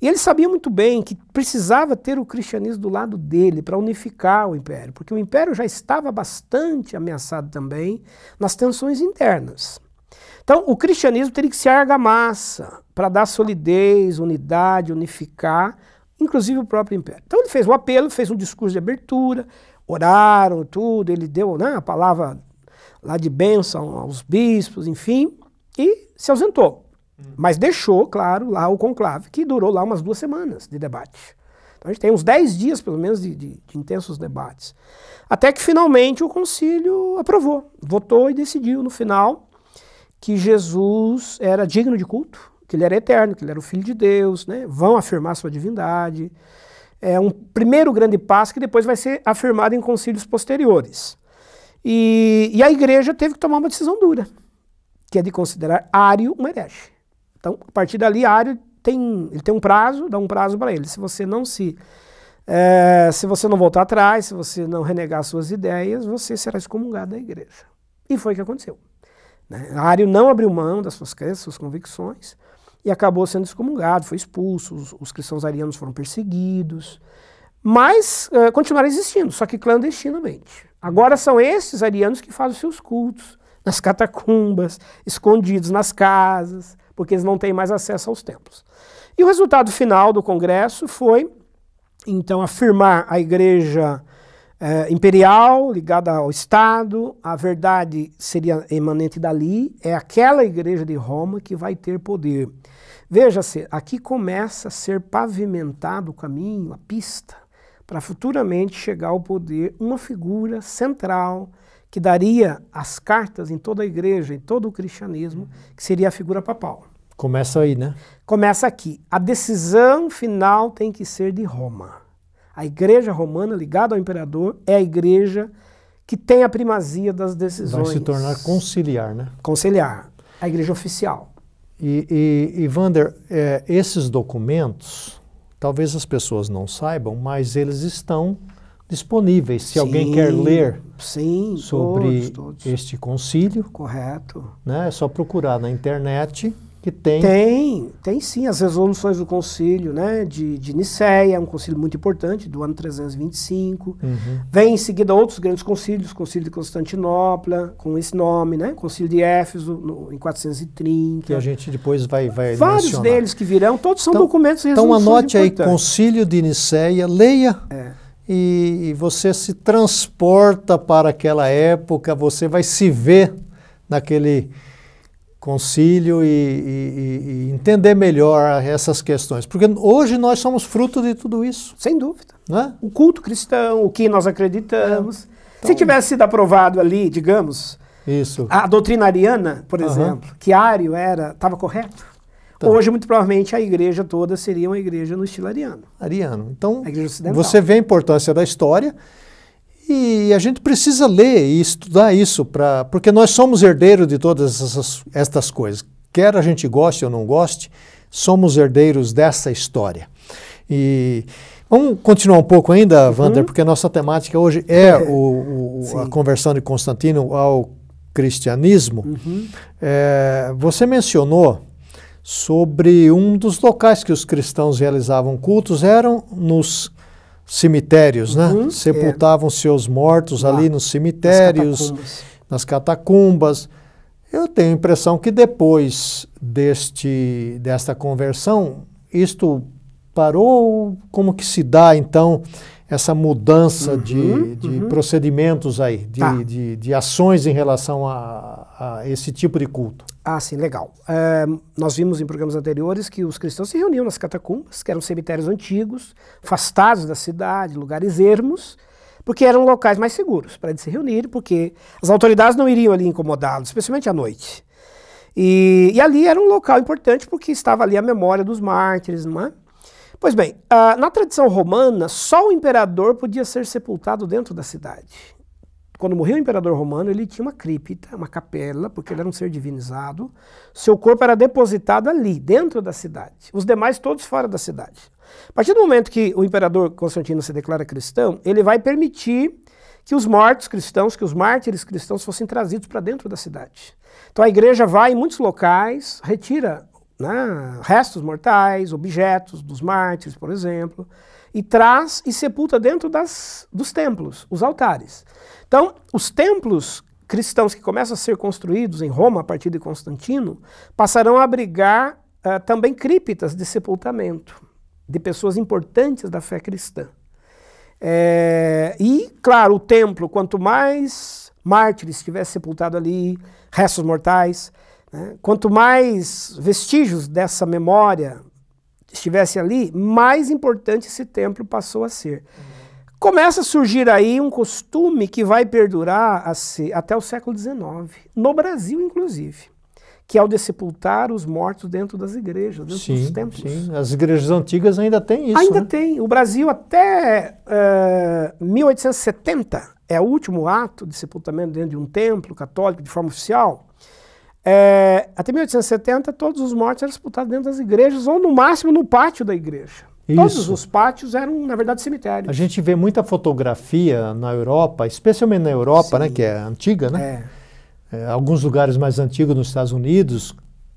Speaker 2: E ele sabia muito bem que precisava ter o cristianismo do lado dele para unificar o império, porque o império já estava bastante ameaçado também nas tensões internas. Então, o cristianismo teria que ser argamassa para dar solidez, unidade, unificar, inclusive o próprio império. Então, ele fez o apelo, fez um discurso de abertura, oraram tudo, ele deu né, a palavra lá de bênção aos bispos, enfim, e se ausentou. Hum. Mas deixou, claro, lá o conclave, que durou lá umas duas semanas de debate. Então a gente tem uns dez dias, pelo menos, de, de, de intensos debates. Até que finalmente o concílio aprovou, votou e decidiu no final que Jesus era digno de culto, que ele era eterno, que ele era o Filho de Deus, né? vão afirmar sua divindade, é um primeiro grande passo que depois vai ser afirmado em concílios posteriores. E, e, a igreja teve que tomar uma decisão dura, que é de considerar Ário um herege. Então, a partir dali, Ário tem, ele tem um prazo, dá um prazo para ele. Se você não se é, se você não voltar atrás, se você não renegar suas ideias, você será excomungado da igreja. E foi o que aconteceu. Né? Ário não abriu mão das suas crenças, suas convicções, e acabou sendo excomungado, foi expulso, os, os cristãos arianos foram perseguidos, mas uh, continuaram existindo, só que clandestinamente. Agora são esses arianos que fazem seus cultos nas catacumbas, escondidos nas casas, porque eles não têm mais acesso aos templos. E o resultado final do congresso foi, então, afirmar a igreja eh, imperial ligada ao Estado, a verdade seria emanente dali, é aquela igreja de Roma que vai ter poder. Veja-se, aqui começa a ser pavimentado o caminho, a pista, para futuramente chegar ao poder uma figura central que daria as cartas em toda a igreja, em todo o cristianismo, que seria a figura papal.
Speaker 1: Começa aí, né?
Speaker 2: Começa aqui. A decisão final tem que ser de Roma. A igreja romana, ligada ao imperador, é a igreja que tem a primazia das decisões.
Speaker 1: Vai se tornar conciliar, né?
Speaker 2: Conciliar. A igreja oficial.
Speaker 1: E, e, e Vander, é, esses documentos, talvez as pessoas não saibam, mas eles estão disponíveis. Se sim, alguém quer ler
Speaker 2: sim,
Speaker 1: sobre
Speaker 2: todos, todos.
Speaker 1: este concílio,
Speaker 2: correto,
Speaker 1: né, é só procurar na internet que tem.
Speaker 2: Tem, tem sim as resoluções do concílio né, de, de Nicéia, um concílio muito importante, do ano 325. Uhum. Vem em seguida outros grandes concílios, o concílio de Constantinopla, com esse nome, né, concílio de Éfeso, no, em 430.
Speaker 1: Que a gente depois vai, vai
Speaker 2: Vários
Speaker 1: mencionar.
Speaker 2: deles que virão, todos são
Speaker 1: então,
Speaker 2: documentos e
Speaker 1: Então anote
Speaker 2: importantes.
Speaker 1: aí, concílio de Nicéia, leia.
Speaker 2: É.
Speaker 1: E, e você se transporta para aquela época, você vai se ver naquele concílio e, e, e, entender melhor essas questões. Porque hoje nós somos fruto de tudo isso.
Speaker 2: Sem dúvida.
Speaker 1: Né?
Speaker 2: O culto cristão, o que nós acreditamos. É. Então, Se tivesse sido aprovado ali, digamos,
Speaker 1: isso.
Speaker 2: a doutrina ariana, por exemplo, que Ário era, estava correto. Então, hoje, muito provavelmente, a igreja toda seria uma igreja no estilo ariano.
Speaker 1: Ariano. Então, você vê a importância da história e a gente precisa ler e estudar isso, pra, porque nós somos herdeiros de todas essas, estas coisas. Quer a gente goste ou não goste, somos herdeiros dessa história. E vamos continuar um pouco ainda, uhum. Wander, porque a nossa temática hoje é o, o, a conversão de Constantino ao cristianismo. Uhum. É, você mencionou sobre um dos locais que os cristãos realizavam cultos eram nos cemitérios, né?
Speaker 2: uhum?
Speaker 1: Sepultavam é. seus mortos Lá, ali nos cemitérios, nas catacumbas. nas catacumbas. Eu tenho a impressão que depois deste, desta conversão, isto parou. Como que se dá, então, essa mudança uhum, de, de uhum. procedimentos aí, de, tá. de, de, ações em relação a, a, esse tipo de culto?
Speaker 2: Ah, sim, legal. É, nós vimos em programas anteriores que os cristãos se reuniam nas catacumbas, que eram cemitérios antigos, afastados da cidade, lugares ermos, porque eram locais mais seguros para eles se reunirem, porque as autoridades não iriam ali incomodá-los, especialmente à noite. E, e, ali era um local importante porque estava ali a memória dos mártires, não é? Pois bem, uh, na tradição romana, só o imperador podia ser sepultado dentro da cidade. Quando morreu o imperador romano, ele tinha uma cripta, uma capela, porque ele era um ser divinizado. Seu corpo era depositado ali, dentro da cidade. Os demais todos fora da cidade. A partir do momento que o imperador Constantino se declara cristão, ele vai permitir que os mortos cristãos, que os mártires cristãos fossem trazidos para dentro da cidade. Então a igreja vai em muitos locais, retira né, restos mortais, objetos dos mártires, por exemplo, e traz e sepulta dentro das, dos templos, os altares. Então, os templos cristãos que começam a ser construídos em Roma a partir de Constantino passarão a abrigar uh, também criptas de sepultamento de pessoas importantes da fé cristã. É, e, claro, o templo, quanto mais mártires tivesse sepultado ali, restos mortais, né? Quanto mais vestígios dessa memória estivesse ali, mais importante esse templo passou a ser. Começa a surgir aí um costume que vai perdurar até o século XIX, no Brasil inclusive, que é o de sepultar os mortos dentro das igrejas, dentro
Speaker 1: sim,
Speaker 2: dos templos.
Speaker 1: Sim, as igrejas antigas ainda têm isso.
Speaker 2: Ainda
Speaker 1: né?
Speaker 2: tem. O Brasil até uh, eh, 1870 é o último ato de sepultamento dentro de um templo católico de forma oficial. É, até 1870, todos os mortos eram disputados dentro das igrejas, ou no máximo no pátio da igreja. Isso. Todos os pátios eram, na verdade, cemitérios.
Speaker 1: A gente vê muita fotografia na Europa, especialmente na Europa, né, que é antiga, né? É. É, alguns lugares mais antigos nos Estados Unidos,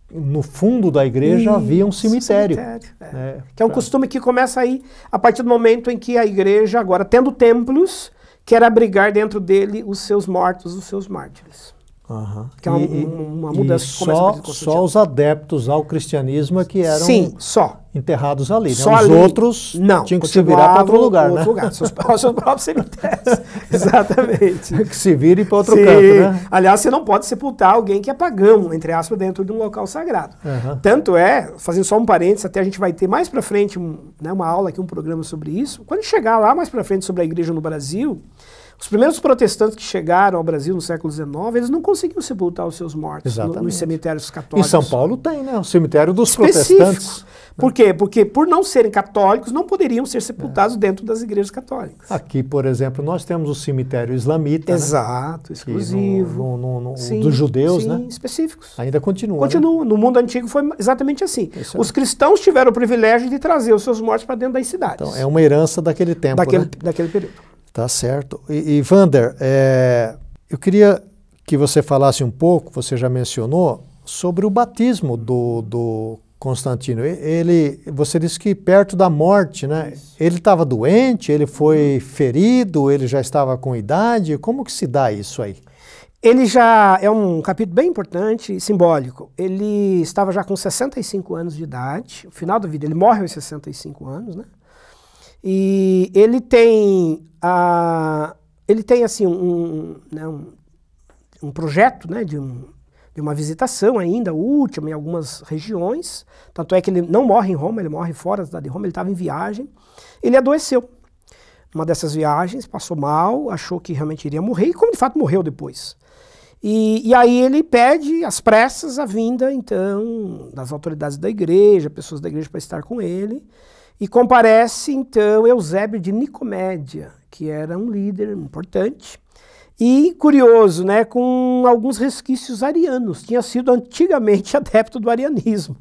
Speaker 1: no fundo da igreja havia um cemitério. cemitério
Speaker 2: é. É, que é um pra... costume que começa aí a partir do momento em que a igreja, agora tendo templos, quer abrigar dentro dele os seus mortos, os seus mártires.
Speaker 1: Uhum.
Speaker 2: Que é uma, e, uma mudança
Speaker 1: e que só, só os adeptos ao cristianismo é que eram
Speaker 2: Sim, só.
Speaker 1: enterrados ali. Né?
Speaker 2: Só
Speaker 1: os
Speaker 2: ali,
Speaker 1: outros
Speaker 2: não,
Speaker 1: tinham que se virar para outro lugar.
Speaker 2: Outro
Speaker 1: né?
Speaker 2: lugar, seus, seus próprios cemitérios. Exatamente.
Speaker 1: que se virem para outro
Speaker 2: Sim.
Speaker 1: canto. Né?
Speaker 2: Aliás, você não pode sepultar alguém que é pagão, entre aspas, dentro de um local sagrado. Uhum. Tanto é, fazendo só um parênteses, até a gente vai ter mais para frente um, né, uma aula aqui, um programa sobre isso. Quando chegar lá mais para frente sobre a igreja no Brasil, Os primeiros protestantes que chegaram ao Brasil no século XIX, eles não conseguiam sepultar os seus mortos no, nos cemitérios católicos.
Speaker 1: Em São Paulo tem, né? O cemitério dos Específico. protestantes.
Speaker 2: Por quê? Porque por não serem católicos, não poderiam ser sepultados é. dentro das igrejas católicas.
Speaker 1: Aqui, por exemplo, nós temos o cemitério islamita.
Speaker 2: Né? Exato, né? exclusivo.
Speaker 1: No, no, no, sim, dos judeus,
Speaker 2: sim,
Speaker 1: né?
Speaker 2: específicos.
Speaker 1: Ainda continua.
Speaker 2: Continua.
Speaker 1: Né?
Speaker 2: No mundo antigo foi exatamente assim. Isso os cristãos tiveram o privilégio de trazer os seus mortos para dentro das cidades.
Speaker 1: Então, é uma herança daquele tempo.
Speaker 2: Daquele,
Speaker 1: né?
Speaker 2: daquele período.
Speaker 1: Tá certo. E, e Vander, é, eu queria que você falasse um pouco, você já mencionou, sobre o batismo do, do Constantino. Ele, você disse que perto da morte, né? Isso. Ele estava doente, ele foi ferido, ele já estava com idade. Como que se dá isso aí?
Speaker 2: Ele já é um capítulo bem importante e simbólico. Ele estava já com 65 anos de idade, no final da vida, ele morre aos 65 anos, né? E ele tem a, ele tem assim um, né, um, um projeto, né, de um de uma visitação ainda, última, em algumas regiões. Tanto é que ele não morre em Roma, ele morre fora da cidade de Roma, ele estava em viagem. Ele adoeceu. Uma dessas viagens, passou mal, achou que realmente iria morrer, e como de fato morreu depois. E, e aí ele pede às pressas a vinda, então, das autoridades da igreja, pessoas da igreja para estar com ele. E comparece, então, Eusébio de Nicomédia, que era um líder importante, e curioso, né, com alguns resquícios arianos. Tinha sido antigamente adepto do arianismo.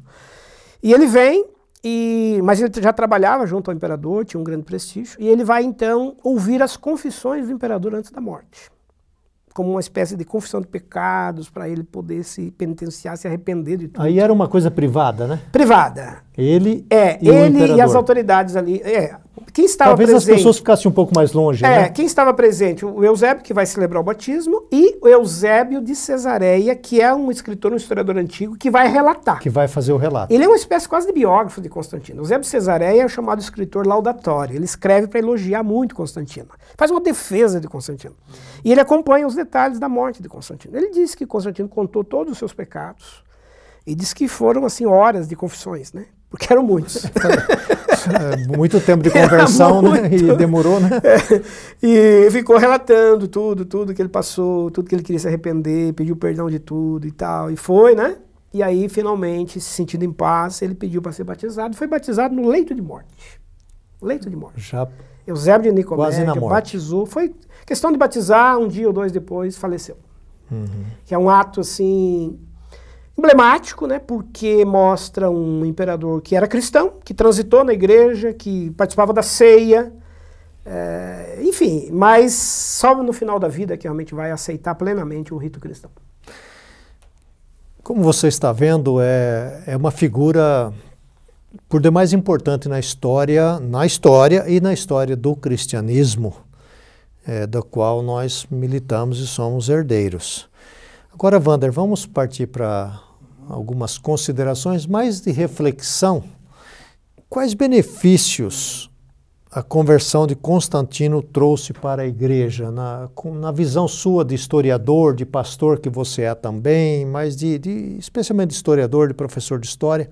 Speaker 2: E ele vem, e, mas ele já trabalhava junto ao imperador, tinha um grande prestígio, e ele vai então ouvir as confissões do imperador antes da morte como uma espécie de confissão de pecados para ele poder se penitenciar, se arrepender de tudo.
Speaker 1: Aí era uma coisa privada, né?
Speaker 2: Privada.
Speaker 1: Ele
Speaker 2: é
Speaker 1: e
Speaker 2: ele e as autoridades ali. É, quem estava
Speaker 1: Talvez
Speaker 2: presente,
Speaker 1: as pessoas ficassem um pouco mais longe.
Speaker 2: É,
Speaker 1: né?
Speaker 2: quem estava presente? O Eusébio, que vai celebrar o batismo, e o Eusébio de Cesareia, que é um escritor, um historiador antigo, que vai relatar.
Speaker 1: Que vai fazer o relato.
Speaker 2: Ele é uma espécie quase de biógrafo de Constantino. Eusébio de Cesareia é o chamado escritor laudatório. Ele escreve para elogiar muito Constantino. Faz uma defesa de Constantino. E ele acompanha os detalhes da morte de Constantino. Ele diz que Constantino contou todos os seus pecados. E diz que foram, assim, horas de confissões, né? Porque eram muitos.
Speaker 1: É, muito tempo de conversão, né? E demorou, né? É,
Speaker 2: e ficou relatando tudo, tudo que ele passou, tudo que ele queria se arrepender, pediu perdão de tudo e tal. E foi, né? E aí, finalmente, se sentindo em paz, ele pediu para ser batizado. Foi batizado no leito de morte. Leito de morte.
Speaker 1: Já
Speaker 2: Eusébio de Nicomédia batizou. Foi questão de batizar, um dia ou dois depois, faleceu. Uhum. Que é um ato, assim, emblemático, né, porque mostra um imperador que era cristão, que transitou na igreja, que participava da ceia, é, enfim, mas só no final da vida que realmente vai aceitar plenamente o rito cristão.
Speaker 1: Como você está vendo, é, é uma figura por demais importante na história, na história e na história do cristianismo, é, da qual nós militamos e somos herdeiros. Agora, Wander, vamos partir para algumas considerações mais de reflexão. Quais benefícios a conversão de Constantino trouxe para a igreja, na, na visão sua de historiador, de pastor que você é também, mas de, de, especialmente de historiador, de professor de história?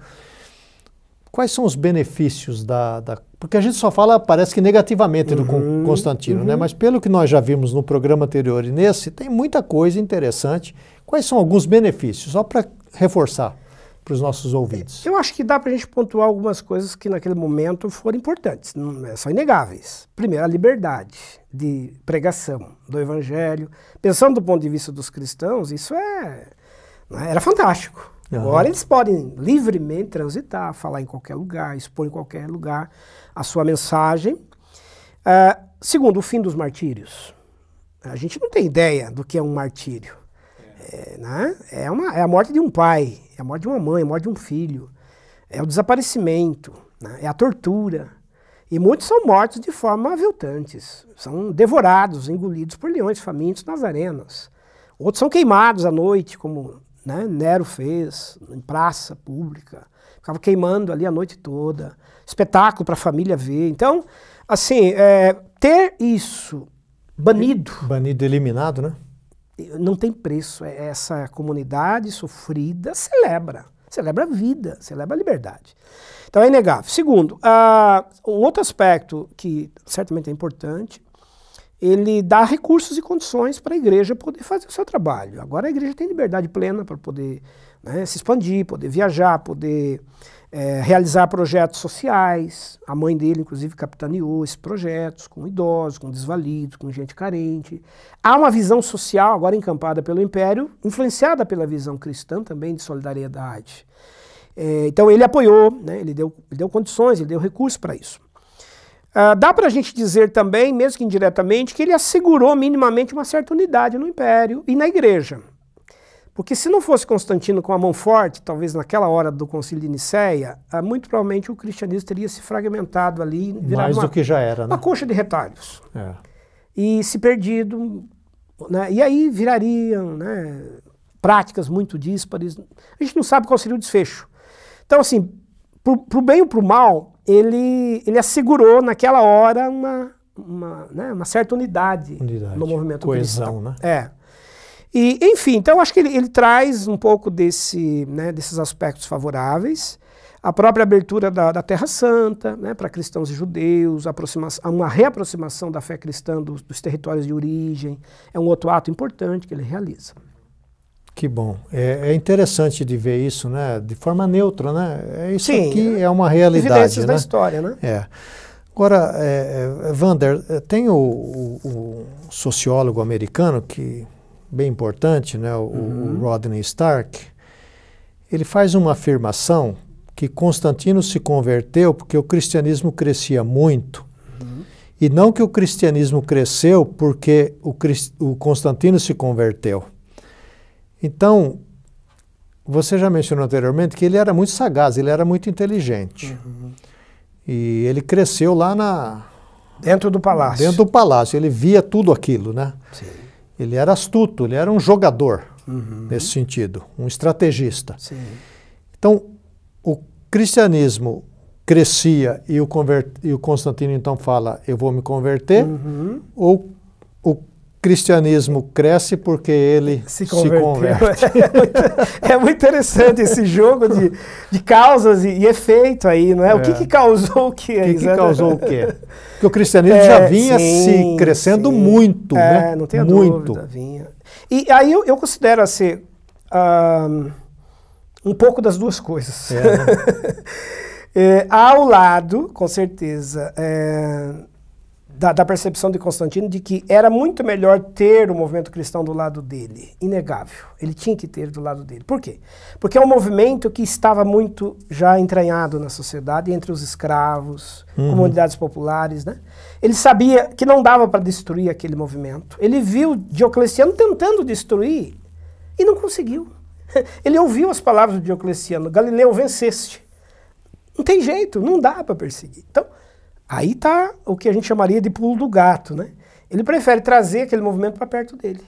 Speaker 1: Quais são os benefícios da, da porque a gente só fala, parece que negativamente do uhum, Constantino, né? uhum. né? Mas pelo que nós já vimos no programa anterior e nesse, tem muita coisa interessante. Quais são alguns benefícios? Só para reforçar para os nossos ouvintes?
Speaker 2: Eu acho que dá para a gente pontuar algumas coisas que naquele momento foram importantes, é, são inegáveis. Primeiro, a liberdade de pregação do evangelho. Pensando do ponto de vista dos cristãos, isso é, né, era fantástico. Uhum. Agora eles podem livremente transitar, falar em qualquer lugar, expor em qualquer lugar a sua mensagem. Uh, segundo, o fim dos martírios. A gente não tem ideia do que é um martírio. É, né? é, uma, é a morte de um pai, é a morte de uma mãe, é a morte de um filho, é o desaparecimento, né? é a tortura. E muitos são mortos de forma aviltantes, são devorados, engolidos por leões famintos nas arenas. Outros são queimados à noite, como né, Nero fez, em praça pública. Ficava queimando ali a noite toda. Espetáculo para a família ver. Então, assim, é, ter isso banido.
Speaker 1: Banido, eliminado, né?
Speaker 2: Não tem preço. É, essa comunidade sofrida celebra. Celebra a vida, celebra a liberdade. Então é inegável. Segundo, uh, um outro aspecto que certamente é importante, ele dá recursos e condições para a igreja poder fazer o seu trabalho. Agora a igreja tem liberdade plena para poder né, se expandir, poder viajar, poder é, realizar projetos sociais. A mãe dele, inclusive, capitaneou esses projetos com idosos, com desvalidos, com gente carente. Há uma visão social agora encampada pelo Império, influenciada pela visão cristã também de solidariedade. É, então ele apoiou, né, ele, deu, ele deu condições, ele deu recursos para isso. Uh, dá para a gente dizer também, mesmo que indiretamente, que ele assegurou minimamente uma certa unidade no império e na igreja. Porque se não fosse Constantino com a mão forte, talvez naquela hora do concílio de Nicéia, uh, muito provavelmente o cristianismo teria se fragmentado ali.
Speaker 1: Mais uma, do que já era, né?
Speaker 2: Uma coxa de retalhos. É. E se perdido. Né? E aí virariam né, práticas muito díspares. A gente não sabe qual seria o desfecho. Então, assim, para o bem ou para o mal, ele, ele assegurou naquela hora uma, uma, né, uma certa unidade, unidade, no movimento
Speaker 1: coesão, cristão. né?
Speaker 2: É. E, enfim, então acho que ele, ele traz um pouco desse, né, desses aspectos favoráveis. A própria abertura da, da Terra Santa né, para cristãos e judeus, uma reaproximação da fé cristã dos, dos territórios de origem, é um outro ato importante que ele realiza.
Speaker 1: Que bom. É, é, interessante de ver isso, né? De forma neutra, né? É isso Sim, aqui é uma realidade,
Speaker 2: evidências
Speaker 1: né?
Speaker 2: da história, né?
Speaker 1: É. Agora, é, é, Vander, é, tem o, o, o, sociólogo americano que bem importante, né? O, uhum. o Rodney Stark. Ele faz uma afirmação que Constantino se converteu porque o cristianismo crescia muito uhum. e não que o cristianismo cresceu porque o, o Constantino se converteu. Então, você já mencionou anteriormente que ele era muito sagaz, ele era muito inteligente. Uhum. E ele cresceu lá na.
Speaker 2: Dentro do palácio.
Speaker 1: Dentro do palácio. Ele via tudo aquilo, né? Sim. Ele era astuto, ele era um jogador uhum. nesse sentido, um estrategista. Sim. Então, o cristianismo crescia e o, e o Constantino então fala: Eu vou me converter, uhum. ou cristianismo cresce porque ele se, se converte.
Speaker 2: É, é, muito interessante esse jogo de, de causas e, e efeito aí, não é? é. O que, que causou o quê?
Speaker 1: O que, que causou o quê? Porque o cristianismo é, já vinha sim, se crescendo sim. muito, é, né?
Speaker 2: Não tenha
Speaker 1: muito.
Speaker 2: dúvida, vinha. E aí eu, eu considero assim, um, um pouco das duas coisas. É, né? é, ao lado, com certeza, é, da, da, percepção de Constantino de que era muito melhor ter o movimento cristão do lado dele. Inegável. Ele tinha que ter do lado dele. Por quê? Porque é um movimento que estava muito já entranhado na sociedade, entre os escravos, uhum. comunidades populares. Né? Ele sabia que não dava para destruir aquele movimento. Ele viu Diocleciano tentando destruir e não conseguiu. Ele ouviu as palavras de Diocleciano: Galileu, venceste. Não tem jeito, não dá para perseguir. Então, Aí está o que a gente chamaria de pulo do gato, né? Ele prefere trazer aquele movimento para perto dele.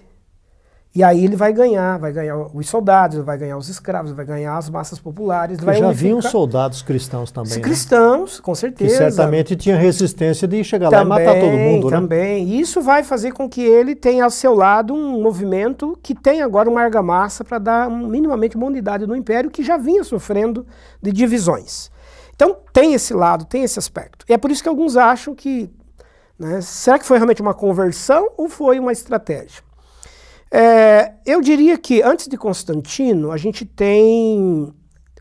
Speaker 2: E aí ele vai ganhar, vai ganhar os soldados, vai ganhar os escravos, vai ganhar as massas populares. Vai
Speaker 1: já haviam soldados cristãos também. Né?
Speaker 2: Cristãos, com certeza.
Speaker 1: Que certamente tinha resistência de chegar também, lá e matar todo mundo,
Speaker 2: né? Também. E isso vai fazer com que ele tenha ao seu lado um movimento que tem agora uma argamassa para dar minimamente uma unidade no império que já vinha sofrendo de divisões. Então tem esse lado, tem esse aspecto. E é por isso que alguns acham que né, será que foi realmente uma conversão ou foi uma estratégia? É, eu diria que antes de Constantino a gente tem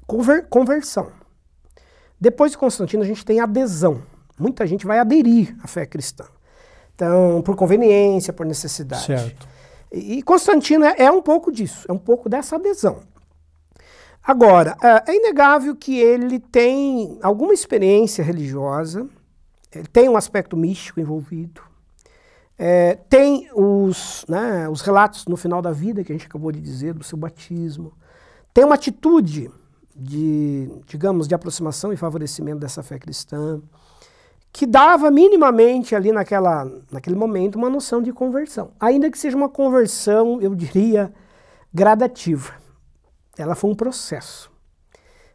Speaker 2: conver conversão. Depois de Constantino a gente tem adesão. Muita gente vai aderir à fé cristã. Então, por conveniência, por necessidade.
Speaker 1: Certo.
Speaker 2: E Constantino é, é um pouco disso, é um pouco dessa adesão. Agora, é, é inegável que ele tem alguma experiência religiosa, ele tem um aspecto místico envolvido, é, tem os, né, os relatos no final da vida, que a gente acabou de dizer, do seu batismo, tem uma atitude de, digamos, de aproximação e favorecimento dessa fé cristã, que dava minimamente ali naquela, naquele momento uma noção de conversão, ainda que seja uma conversão, eu diria, gradativa ela foi um processo.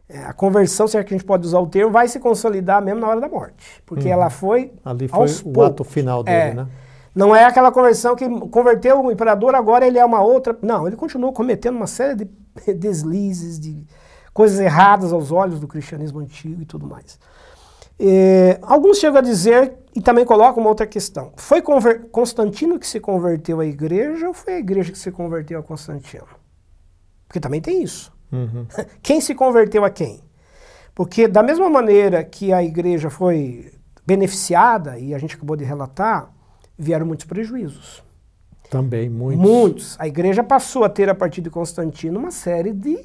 Speaker 2: É, a conversão, se é que a gente pode usar o termo, vai se consolidar mesmo na hora da morte. Porque uhum. ela foi.
Speaker 1: Ali foi o poucos. ato final dele,
Speaker 2: é,
Speaker 1: né?
Speaker 2: Não é aquela conversão que converteu o imperador, agora ele é uma outra. Não, ele continuou cometendo uma série de deslizes, de coisas erradas aos olhos do cristianismo antigo e tudo mais. É, alguns chegam a dizer, e também colocam uma outra questão: foi Constantino que se converteu à igreja ou foi a igreja que se converteu a Constantino? Porque também tem isso. Uhum. Quem se converteu a quem? Porque, da mesma maneira que a igreja foi beneficiada, e a gente acabou de relatar, vieram muitos prejuízos.
Speaker 1: Também, muitos.
Speaker 2: Muitos. A igreja passou a ter, a partir de Constantino, uma série de.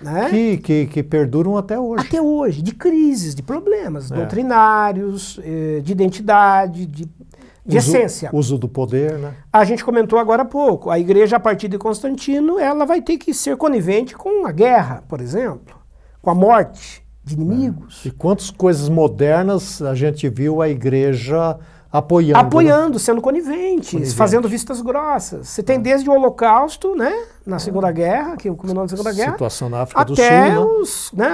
Speaker 1: Né? Que, que, que perduram até hoje.
Speaker 2: Até hoje, de crises, de problemas é. doutrinários, eh, de identidade, de, de
Speaker 1: uso,
Speaker 2: essência.
Speaker 1: Uso do poder, né?
Speaker 2: A gente comentou agora há pouco. A igreja, a partir de Constantino, ela vai ter que ser conivente com a guerra, por exemplo, com a morte de inimigos.
Speaker 1: É. E quantas coisas modernas a gente viu a igreja apoiando.
Speaker 2: Apoiando, né? sendo coniventes, Conivente. fazendo vistas grossas. Você tem desde o Holocausto, né, na Segunda Guerra, que culminou na Segunda Guerra,
Speaker 1: situação na África
Speaker 2: do
Speaker 1: Sul,
Speaker 2: né? os, né,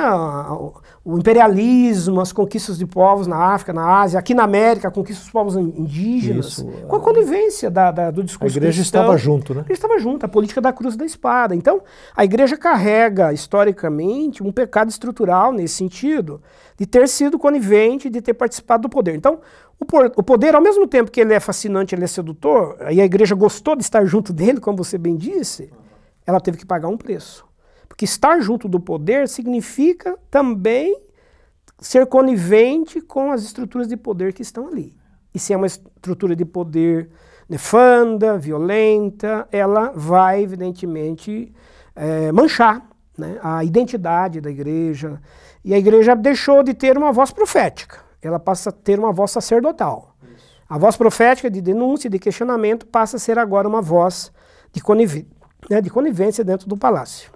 Speaker 2: o imperialismo, as conquistas de povos na África, na Ásia, aqui na América, a conquista dos povos indígenas, Isso, com a conivência da, da, do discurso
Speaker 1: A igreja cristão. estava junto, né?
Speaker 2: A igreja estava junto, a política da cruz da espada. Então, a igreja carrega, historicamente, um pecado estrutural nesse sentido, de ter sido conivente, de ter participado do poder. Então, o poder, ao mesmo tempo que ele é fascinante, ele é sedutor, e a igreja gostou de estar junto dele, como você bem disse, ela teve que pagar um preço. Porque estar junto do poder significa também ser conivente com as estruturas de poder que estão ali. E se é uma estrutura de poder nefanda, violenta, ela vai, evidentemente, é, manchar né, a identidade da igreja. E a igreja deixou de ter uma voz profética ela passa a ter uma voz sacerdotal. Isso. A voz profética de denúncia de questionamento passa a ser agora uma voz de, conivência, né, de conivência dentro do palácio.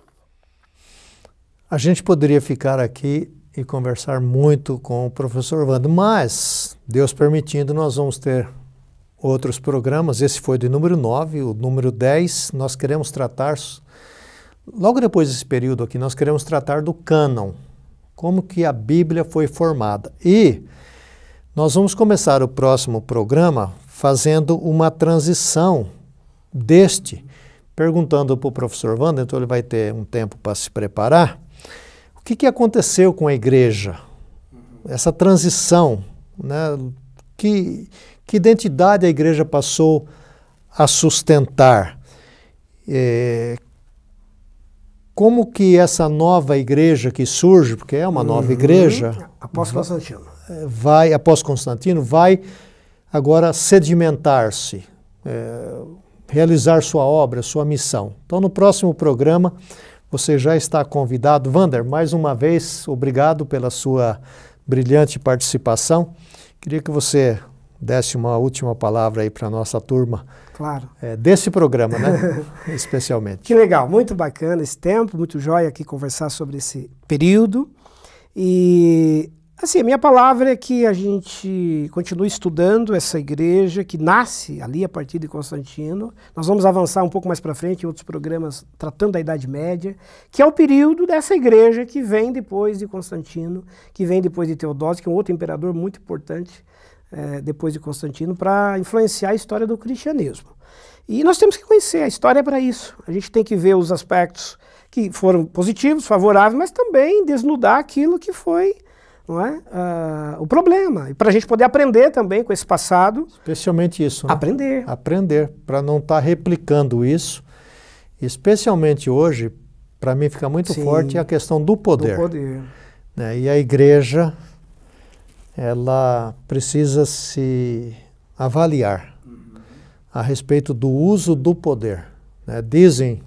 Speaker 1: A gente poderia ficar aqui e conversar muito com o professor Wando, mas, Deus permitindo, nós vamos ter outros programas. Esse foi de número 9, o número 10, nós queremos tratar, logo depois desse período aqui, nós queremos tratar do cânon, como que a Bíblia foi formada. E nós vamos começar o próximo programa fazendo uma transição deste, perguntando para o professor Wanda, então ele vai ter um tempo para se preparar, o que, que aconteceu com a igreja? Essa transição, né? que, que identidade a igreja passou a sustentar? É, como que essa nova igreja que surge, porque é uma nova uhum. igreja,
Speaker 2: após Constantino,
Speaker 1: vai, após Constantino, vai agora sedimentar-se, é, realizar sua obra, sua missão. Então, no próximo programa, você já está convidado. Vander, mais uma vez, obrigado pela sua brilhante participação. Queria que você desse uma última palavra aí para a nossa turma.
Speaker 2: Claro.
Speaker 1: É, desse programa, né? Especialmente.
Speaker 2: Que legal, muito bacana esse tempo, muito jóia aqui conversar sobre esse período. E Assim, a minha palavra é que a gente continue estudando essa igreja que nasce ali a partir de Constantino. Nós vamos avançar um pouco mais para frente em outros programas tratando da Idade Média, que é o período dessa igreja que vem depois de Constantino, que vem depois de Teodósio, que é um outro imperador muito importante é, depois de Constantino, para influenciar a história do cristianismo. E nós temos que conhecer, a história é para isso. A gente tem que ver os aspectos que foram positivos, favoráveis, mas também desnudar aquilo que foi não é? Uh, o problema. E para a gente poder aprender também com esse passado.
Speaker 1: Especialmente isso. Né?
Speaker 2: Aprender.
Speaker 1: Aprender, para não estar tá replicando isso. Especialmente hoje, para mim fica muito Sim, forte a questão do poder.
Speaker 2: Do poder.
Speaker 1: Né? E a igreja, ela precisa se avaliar a respeito do uso do poder. Né? Dizem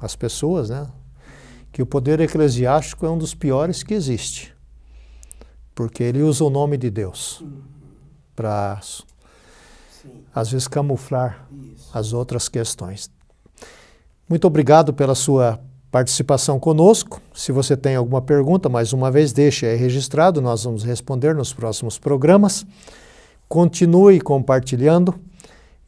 Speaker 1: as pessoas né, que o poder eclesiástico é um dos piores que existe porque ele usa o nome de Deus para, às vezes, camuflar Isso. as outras questões. Muito obrigado pela sua participação conosco. Se você tem alguma pergunta, mais uma vez, deixe aí registrado, nós vamos responder nos próximos programas. Continue compartilhando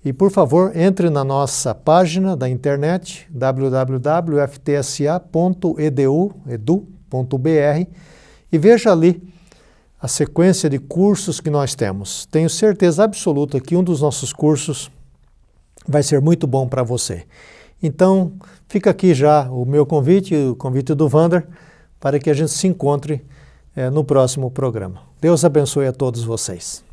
Speaker 1: e, por favor, entre na nossa página da internet www.ftsa.edu.br e veja ali a sequência de cursos que nós temos. Tenho certeza absoluta que um dos nossos cursos vai ser muito bom para você. Então, fica aqui já o meu convite, o convite do Vander, para que a gente se encontre é, no próximo programa. Deus abençoe a todos vocês.